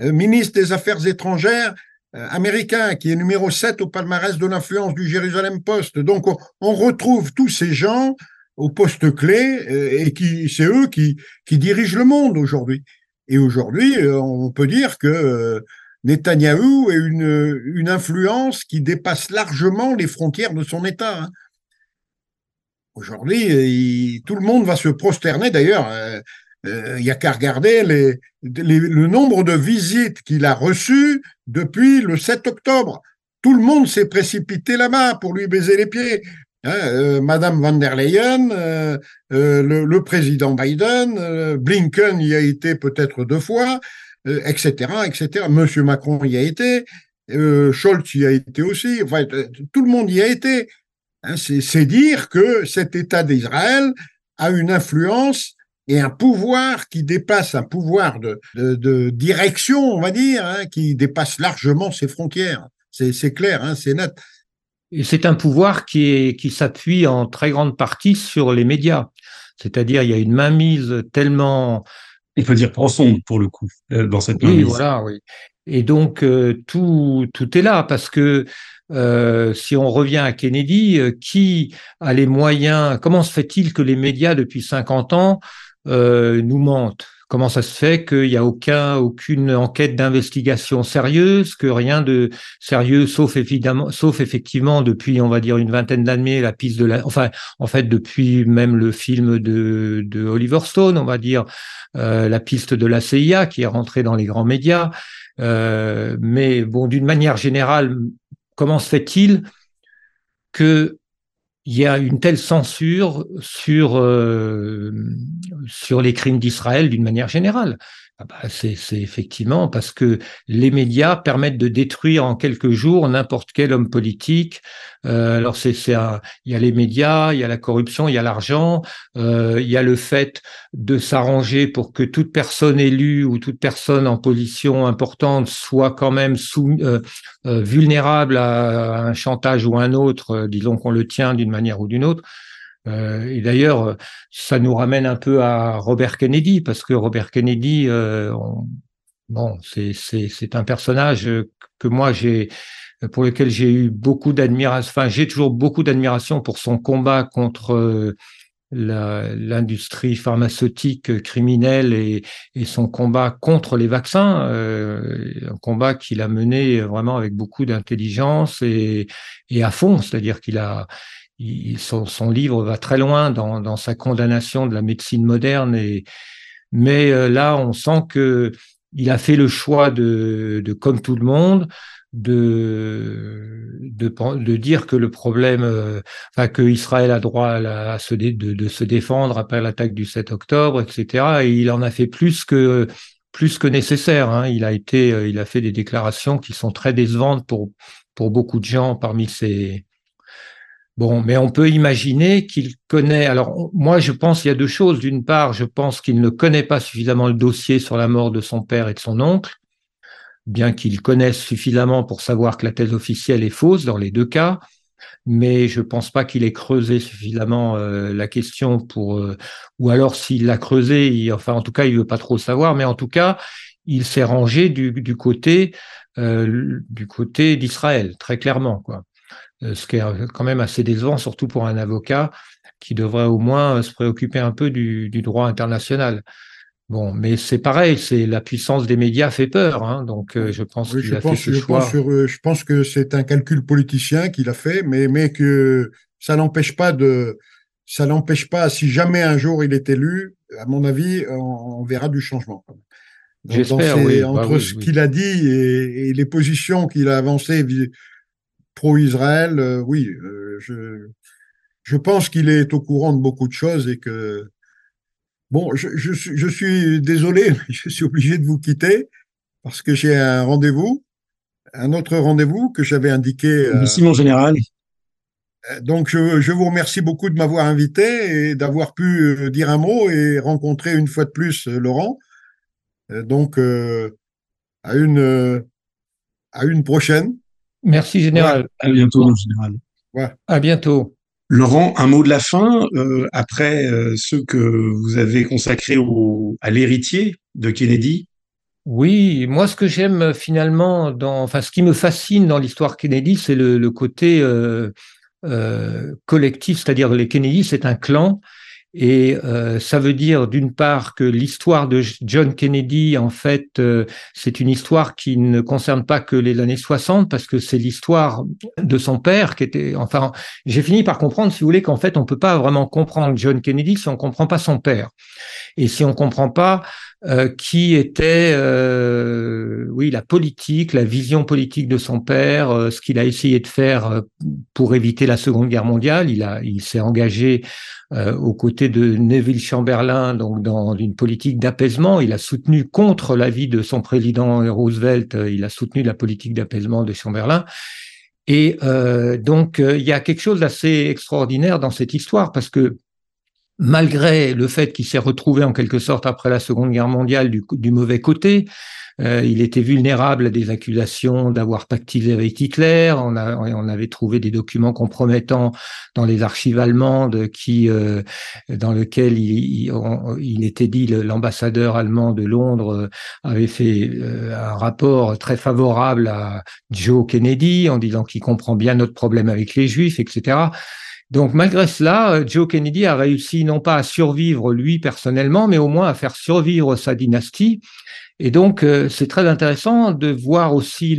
euh, ministre des Affaires étrangères euh, américain, qui est numéro 7 au palmarès de l'influence du Jérusalem Post. Donc, on, retrouve tous ces gens au poste clé euh, et qui c'est eux qui, qui dirigent le monde aujourd'hui. Et aujourd'hui, on peut dire que Netanyahou a une, influence qui dépasse largement les frontières de son État. Hein. Aujourd'hui, tout le monde va se prosterner. D'ailleurs, il euh, n'y a qu'à regarder le nombre de visites qu'il a reçues depuis le 7 octobre. Tout le monde s'est précipité là-bas pour lui baiser les pieds. Hein, euh, Madame van der Leyen, euh, le, le, président Biden, Blinken y a été peut-être deux fois, etc., etc. Monsieur Macron y a été, Scholz y a été aussi. Enfin, tout le monde y a été. Hein, C'est dire que cet État d'Israël a une influence et un pouvoir qui dépasse un pouvoir de, direction, on va dire, hein, qui dépasse largement ses frontières. C'est clair, hein, c'est net. Et c'est un pouvoir qui s'appuie en très grande partie sur les médias. C'est-à-dire, il y a une mainmise tellement. Il faut dire profonde pour le coup, euh, dans cette. Oui, voilà, oui. Et donc tout tout est là parce que si on revient à Kennedy, qui a les moyens Comment se fait-il que les médias depuis 50 ans nous mentent? Comment ça se fait qu'il n'y a aucun, aucune enquête d'investigation sérieuse, que rien de sérieux, sauf effectivement depuis, on va dire, une vingtaine d'années, la piste de la, enfin, en fait, depuis même le film de, de Oliver Stone, on va dire, euh, la piste de la CIA qui est rentrée dans les grands médias. Euh, mais bon, d'une manière générale, comment se fait-il que il y a une telle censure sur, euh, sur les crimes d'Israël d'une manière générale. Ah bah, c'est effectivement parce que les médias permettent de détruire en quelques jours n'importe quel homme politique. Euh, alors c'est il y a les médias, il y a la corruption, il y a l'argent, euh, il y a le fait de s'arranger pour que toute personne élue ou toute personne en position importante soit quand même euh, vulnérable à un chantage ou un autre, disons qu'on le tient d'une manière ou d'une autre. Euh, et d'ailleurs, ça nous ramène un peu à Robert Kennedy, parce que Robert Kennedy, euh, bon, c'est un personnage que moi j'ai pour lequel j'ai eu beaucoup d'admiration. Enfin, j'ai toujours beaucoup d'admiration pour son combat contre euh, l'industrie pharmaceutique criminelle et, son combat contre les vaccins, un combat qu'il a mené vraiment avec beaucoup d'intelligence et, à fond, c'est-à-dire qu'il a son, livre va très loin dans, sa condamnation de la médecine moderne. Mais euh, là, on sent que il a fait le choix de, comme tout le monde, de, dire que le problème, euh, enfin que Israël a droit à, se de, se défendre après l'attaque du 7 octobre, etc. Et il en a fait plus que plus que nécessaire. Hein. Il a été, euh, il a fait des déclarations qui sont très décevantes pour pour beaucoup de gens parmi ses Bon, mais on peut imaginer qu'il connaît. Alors, moi, je pense qu'il y a deux choses. D'une part, je pense qu'il ne connaît pas suffisamment le dossier sur la mort de son père et de son oncle, bien qu'il connaisse suffisamment pour savoir que la thèse officielle est fausse dans les deux cas. Mais je pense pas qu'il ait creusé suffisamment euh, la question pour, euh, ou alors s'il l'a creusé, enfin en tout cas il veut pas trop savoir, mais en tout cas il s'est rangé du, du côté euh, du côté d'Israël très clairement quoi. Euh, ce qui est quand même assez décevant, surtout pour un avocat qui devrait au moins se préoccuper un peu du, droit international. Bon, mais c'est pareil, c'est la puissance des médias fait peur, hein, donc euh, je pense qu'il a fait ce je choix. Pense euh, je pense que c'est un calcul politicien qu'il a fait, mais mais que ça n'empêche pas de, ça n'empêche pas. Si jamais un jour il est élu, à mon avis, on, verra du changement. J'espère. Oui, bah entre ce qu'il a dit et, et les positions qu'il a avancées pro-Israël, euh, oui, euh, je, je pense qu'il est au courant de beaucoup de choses et que, bon, je, je, je suis désolé, [LAUGHS] je suis obligé de vous quitter parce que j'ai un rendez-vous, un autre rendez-vous que j'avais indiqué. Euh, Merci, mon général. Donc, je, je, vous remercie beaucoup de m'avoir invité et d'avoir pu dire un mot et rencontrer une fois de plus Laurent. Donc, à une, à une prochaine. Merci, Général. à bientôt, Général. Ouais. À bientôt. Laurent, un mot de la fin, euh, après euh, ce que vous avez consacré au, à l'héritier de Kennedy? Oui, moi ce que j'aime finalement, dans, enfin ce qui me fascine dans l'histoire Kennedy, c'est le, le, côté euh, euh collectif, c'est-à-dire les Kennedy, c'est un clan et euh, ça veut dire d'une part que l'histoire de John Kennedy, en fait, euh, c'est une histoire qui ne concerne pas que les années 60, parce que c'est l'histoire de son père qui était. Enfin, j'ai fini par comprendre, si vous voulez, qu'en fait, on peut pas vraiment comprendre John Kennedy si on comprend pas son père, et si on comprend pas euh, qui était, euh, oui, la politique, la vision politique de son père, euh, ce qu'il a essayé de faire pour éviter la Seconde Guerre mondiale. Il a, il s'est engagé aux côtés de Neville Chamberlain, donc dans une politique d'apaisement. Il a soutenu contre l'avis de son président Roosevelt, il a soutenu la politique d'apaisement de Chamberlain. Et donc, il y a quelque chose d'assez extraordinaire dans cette histoire parce que malgré le fait qu'il s'est retrouvé en quelque sorte après la Seconde Guerre mondiale du, mauvais côté, euh, il était vulnérable à des accusations d'avoir pactisé avec Hitler. On, avait trouvé des documents compromettants dans les archives allemandes qui, euh, dans lequel il, il, était dit l'ambassadeur allemand de Londres euh, avait fait un rapport très favorable à Joe Kennedy en disant qu'il comprend bien notre problème avec les Juifs, etc. Donc malgré cela, Joe Kennedy a réussi non pas à survivre lui personnellement, mais au moins à faire survivre sa dynastie. Et donc, euh, c'est très intéressant de voir aussi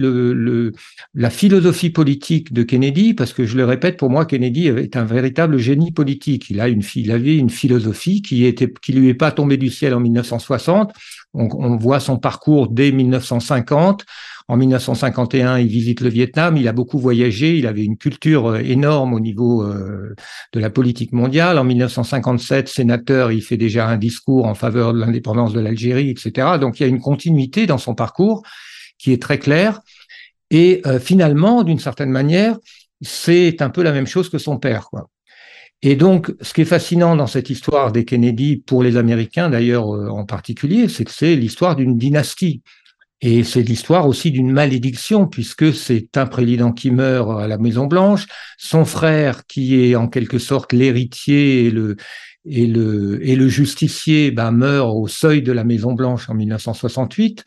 la philosophie politique de Kennedy, parce que je le répète, pour moi, Kennedy est un véritable génie politique. Il a une, avait une philosophie qui était, qui lui est pas tombée du ciel en 1960. On, voit son parcours dès 1950 en 1951, il visite le Vietnam, il a beaucoup voyagé, il avait une culture euh, énorme au niveau euh, de la politique mondiale. En 1957, sénateur, il fait déjà un discours en faveur de l'indépendance de l'Algérie, etc. Donc il y a une continuité dans son parcours qui est très claire. Et euh, finalement, d'une certaine manière, c'est un peu la même chose que son père. Quoi. Et donc, ce qui est fascinant dans cette histoire des Kennedy, pour les Américains d'ailleurs en particulier, c'est que c'est l'histoire d'une dynastie. Et c'est l'histoire aussi d'une malédiction, puisque c'est un président qui meurt à la Maison Blanche, son frère qui est en quelque sorte l'héritier et le, justicier ben, meurt au seuil de la Maison Blanche en 1968.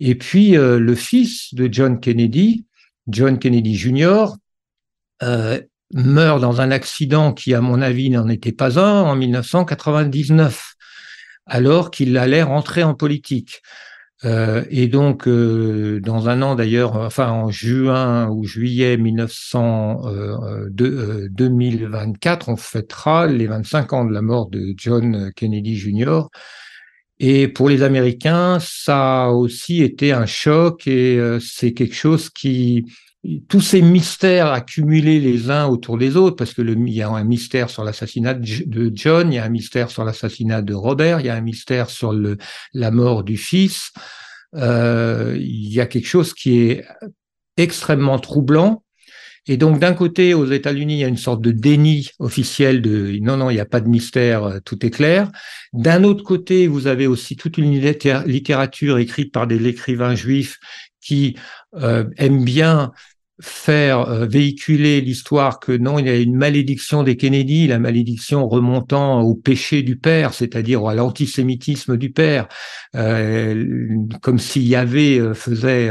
Et puis euh, le fils de John Kennedy, John Kennedy Jr., euh, meurt dans un accident qui, à mon avis, n'en était pas un en 1999, alors qu'il allait rentrer en politique. Euh, et donc, euh, dans un an d'ailleurs, enfin en juin ou juillet 1900, euh, 2024, on fêtera les 25 ans de la mort de John Kennedy Jr. Et pour les Américains, ça a aussi été un choc et c'est quelque chose qui, tous ces mystères accumulés les uns autour des autres, parce que il y a un mystère sur l'assassinat de John, il y a un mystère sur l'assassinat de Robert, il y a un mystère sur la mort du fils. Euh, il y a quelque chose qui est extrêmement troublant. Et donc, d'un côté, aux États-Unis, il y a une sorte de déni officiel de non, non, il n'y a pas de mystère, tout est clair. D'un autre côté, vous avez aussi toute une littérature écrite par des écrivains juifs qui euh, aiment bien faire euh, véhiculer l'histoire que non, il y a une malédiction des Kennedy, la malédiction remontant au péché du père, c'est-à-dire à l'antisémitisme du père, euh, comme s'il y avait euh, faisait,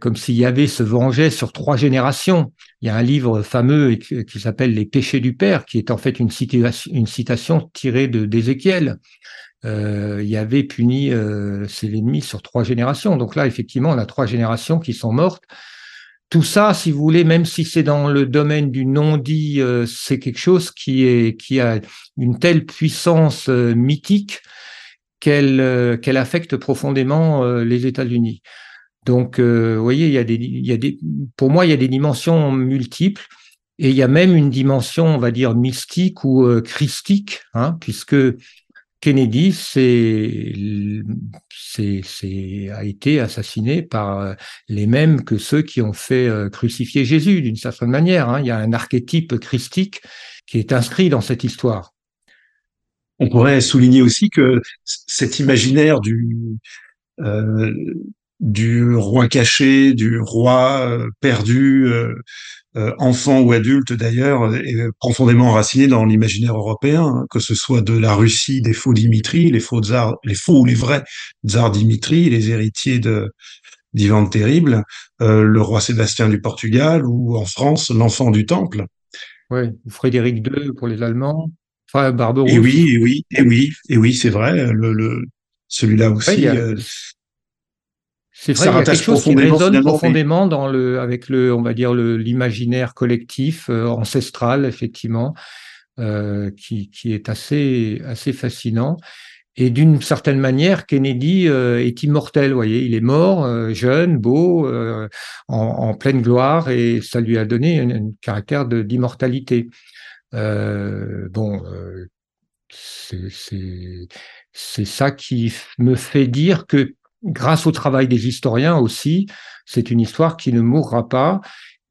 comme s'il y avait se vengeait sur trois générations. Il y a un livre fameux qui s'appelle Les péchés du père, qui est en fait une citation, une citation tirée d'Ézéchiel. il y avait ses ennemis sur trois générations. Donc là, effectivement, on a trois générations qui sont mortes tout ça, si vous voulez, même si c'est dans le domaine du non-dit, euh, c'est quelque chose qui, a une telle puissance euh, mythique qu'elle euh, qu'elle affecte profondément les États-Unis. Donc, vous voyez, pour moi, il y a des dimensions multiples et il y a même une dimension, on va dire, mystique ou christique, hein, puisque Kennedy a été assassiné par euh, les mêmes que ceux qui ont fait euh, crucifier Jésus, d'une certaine manière. Hein. Il y a un archétype christique qui est inscrit dans cette histoire. On pourrait souligner aussi que cet imaginaire du, euh, du roi caché, du roi perdu, enfant ou adulte d'ailleurs, est profondément enraciné dans l'imaginaire européen, hein, que ce soit de la Russie des faux Dimitri, les faux tsars, les faux ou les vrais tsars Dimitri, les héritiers de d'Ivan le Terrible, euh, le roi Sébastien du Portugal, ou en France, l'enfant du Temple. Oui, Frédéric II pour les Allemands, enfin Barberousse. Et oui, et oui, et oui, et oui, c'est vrai, le, le celui-là aussi. Euh, c'est vrai, il y a quelque chose qui résonne profondément dans le, avec le, on va dire l'imaginaire collectif euh, ancestral, effectivement, euh, qui, qui, est assez, assez fascinant. Et d'une certaine manière, Kennedy euh, est immortel. Vous voyez, il est mort, euh, jeune, beau, en, en, pleine gloire, et ça lui a donné un, caractère d'immortalité. bon, c'est ça qui me fait dire que grâce au travail des historiens aussi, c'est une histoire qui ne mourra pas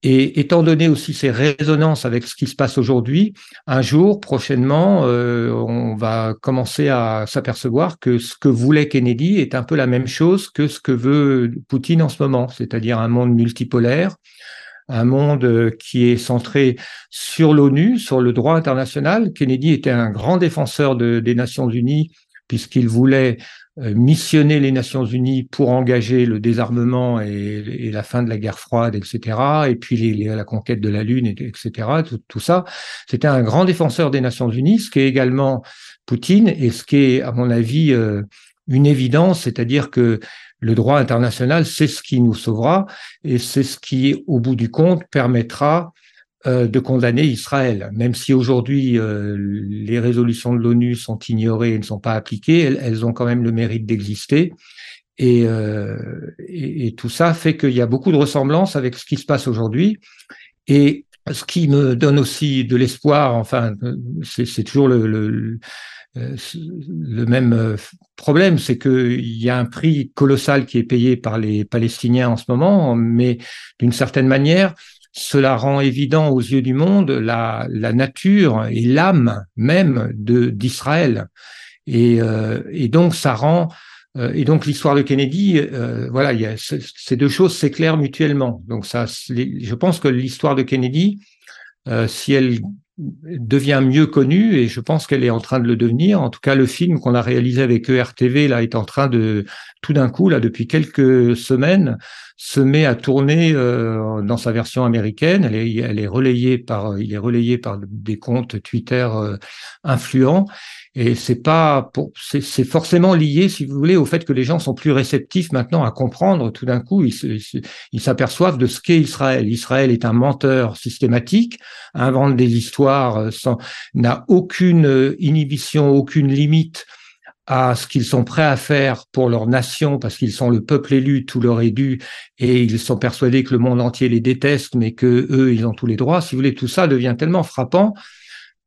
Et étant donné aussi ces résonances avec ce qui se passe aujourd'hui, un jour, prochainement, euh, on va commencer à s'apercevoir que ce que voulait Kennedy est un peu la même chose que ce que veut Poutine en ce moment, c'est-à-dire un monde multipolaire, un monde euh, qui est centré sur l'ONU, sur le droit international. Kennedy était un grand défenseur de, des Nations Unies puisqu'il voulait missionner les Nations Unies pour engager le désarmement et, la fin de la guerre froide, etc., et puis la conquête de la Lune, etc., tout, ça. C'était un grand défenseur des Nations Unies, ce qui est également Poutine, et ce qui est, à mon avis, euh, une évidence, c'est-à-dire que le droit international, c'est ce qui nous sauvera, et c'est ce qui, au bout du compte, permettra euh, de condamner Israël. Même si aujourd'hui euh, les résolutions de l'ONU sont ignorées et ne sont pas appliquées, elles, ont quand même le mérite d'exister. Euh, et, tout ça fait qu'il y a beaucoup de ressemblances avec ce qui se passe aujourd'hui. Et ce qui me donne aussi de l'espoir, enfin, c'est toujours le, même problème, c'est qu'il y a un prix colossal qui est payé par les Palestiniens en ce moment, mais d'une certaine manière, cela rend évident aux yeux du monde la, la nature et l'âme même de d'Israël. Et, euh, et, donc ça rend euh, et donc l'histoire de Kennedy, euh, voilà, il y a, ces deux choses s'éclairent mutuellement. Donc ça, je pense que l'histoire de Kennedy, si elle devient mieux connue et je pense qu'elle est en train de le devenir. En tout cas, le film qu'on a réalisé avec ERTV là est en train de tout d'un coup là depuis quelques semaines se met à tourner euh, dans sa version américaine. Elle est, relayée par, il est relayé par des comptes Twitter euh, influents. Et c'est pas, c'est forcément lié, si vous voulez, au fait que les gens sont plus réceptifs maintenant à comprendre. Tout d'un coup, ils s'aperçoivent de ce qu'est Israël. Israël est un menteur systématique, invente des histoires, euh, n'a aucune inhibition, aucune limite à ce qu'ils sont prêts à faire pour leur nation parce qu'ils sont le peuple élu, tout leur est dû et ils sont persuadés que le monde entier les déteste mais que eux ils ont tous les droits. Si vous voulez, tout ça devient tellement frappant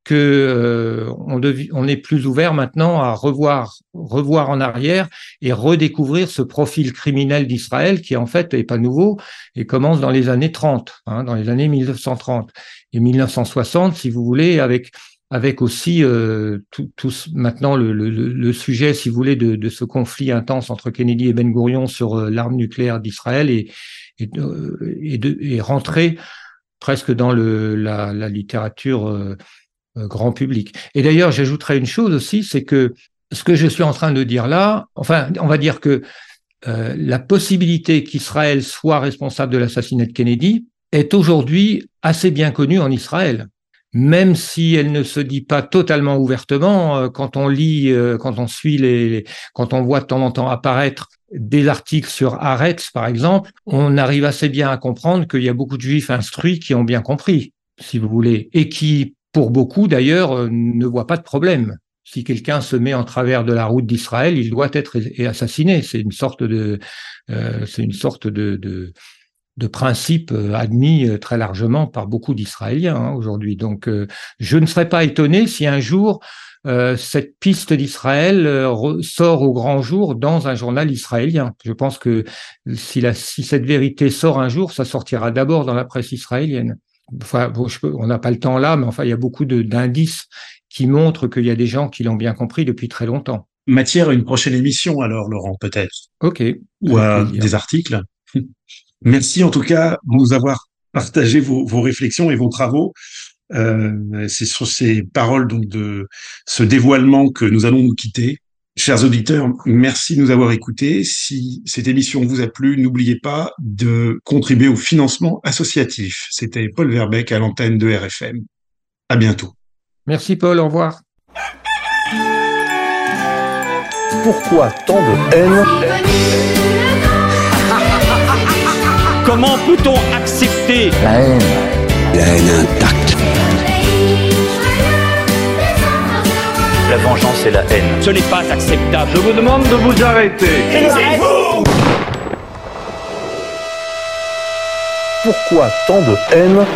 que euh, on, est plus ouvert maintenant à revoir, revoir en arrière et redécouvrir ce profil criminel d'Israël qui en fait est pas nouveau et commence dans les années 30, hein, dans les années 1930 et 1960, si vous voulez, avec avec aussi euh, tout, maintenant le, sujet, si vous voulez, de, ce conflit intense entre Kennedy et Ben Gurion sur euh, l'arme nucléaire d'Israël et, et, de, et rentrer presque dans le, la, littérature euh, grand public. Et d'ailleurs, j'ajouterais une chose aussi, c'est que ce que je suis en train de dire là, enfin, on va dire que la possibilité qu'Israël soit responsable de l'assassinat de Kennedy est aujourd'hui assez bien connue en Israël même si elle ne se dit pas totalement ouvertement, euh, quand on lit, euh, quand on suit les, quand on voit de temps en temps apparaître des articles sur Aretz, par exemple, on arrive assez bien à comprendre qu'il y a beaucoup de juifs instruits qui ont bien compris, si vous voulez, et qui, pour beaucoup d'ailleurs, euh, ne voient pas de problème. Si quelqu'un se met en travers de la route d'Israël, il doit être assassiné. C'est une sorte de, c'est une sorte de, de principes euh, admis euh, très largement par beaucoup d'Israéliens hein, aujourd'hui. Donc, euh, je ne serais pas étonné si un jour cette piste d'Israël sort au grand jour dans un journal israélien. Je pense que si, la, si cette vérité sort un jour, ça sortira d'abord dans la presse israélienne. Enfin, on n'a pas le temps là, mais enfin, il y a beaucoup d'indices qui montrent qu'il y a des gens qui l'ont bien compris depuis très longtemps. Matière à une prochaine émission, alors, Laurent, peut-être? OK. Ou à des articles? [LAUGHS] Merci en tout cas de nous avoir partagé vos, vos réflexions et vos travaux. Euh, c'est sur ces paroles donc de ce dévoilement que nous allons nous quitter. Chers auditeurs, merci de nous avoir écoutés. Si cette émission vous a plu, n'oubliez pas de contribuer au financement associatif. C'était Paul Verbeck à l'antenne de RFM. À bientôt. Merci Paul, au revoir. Pourquoi tant de haine [LAUGHS] Comment peut-on accepter La haine. La haine intacte. La vengeance et la haine. Ce n'est pas acceptable. Je vous demande de vous arrêter. vous Pourquoi tant de haine?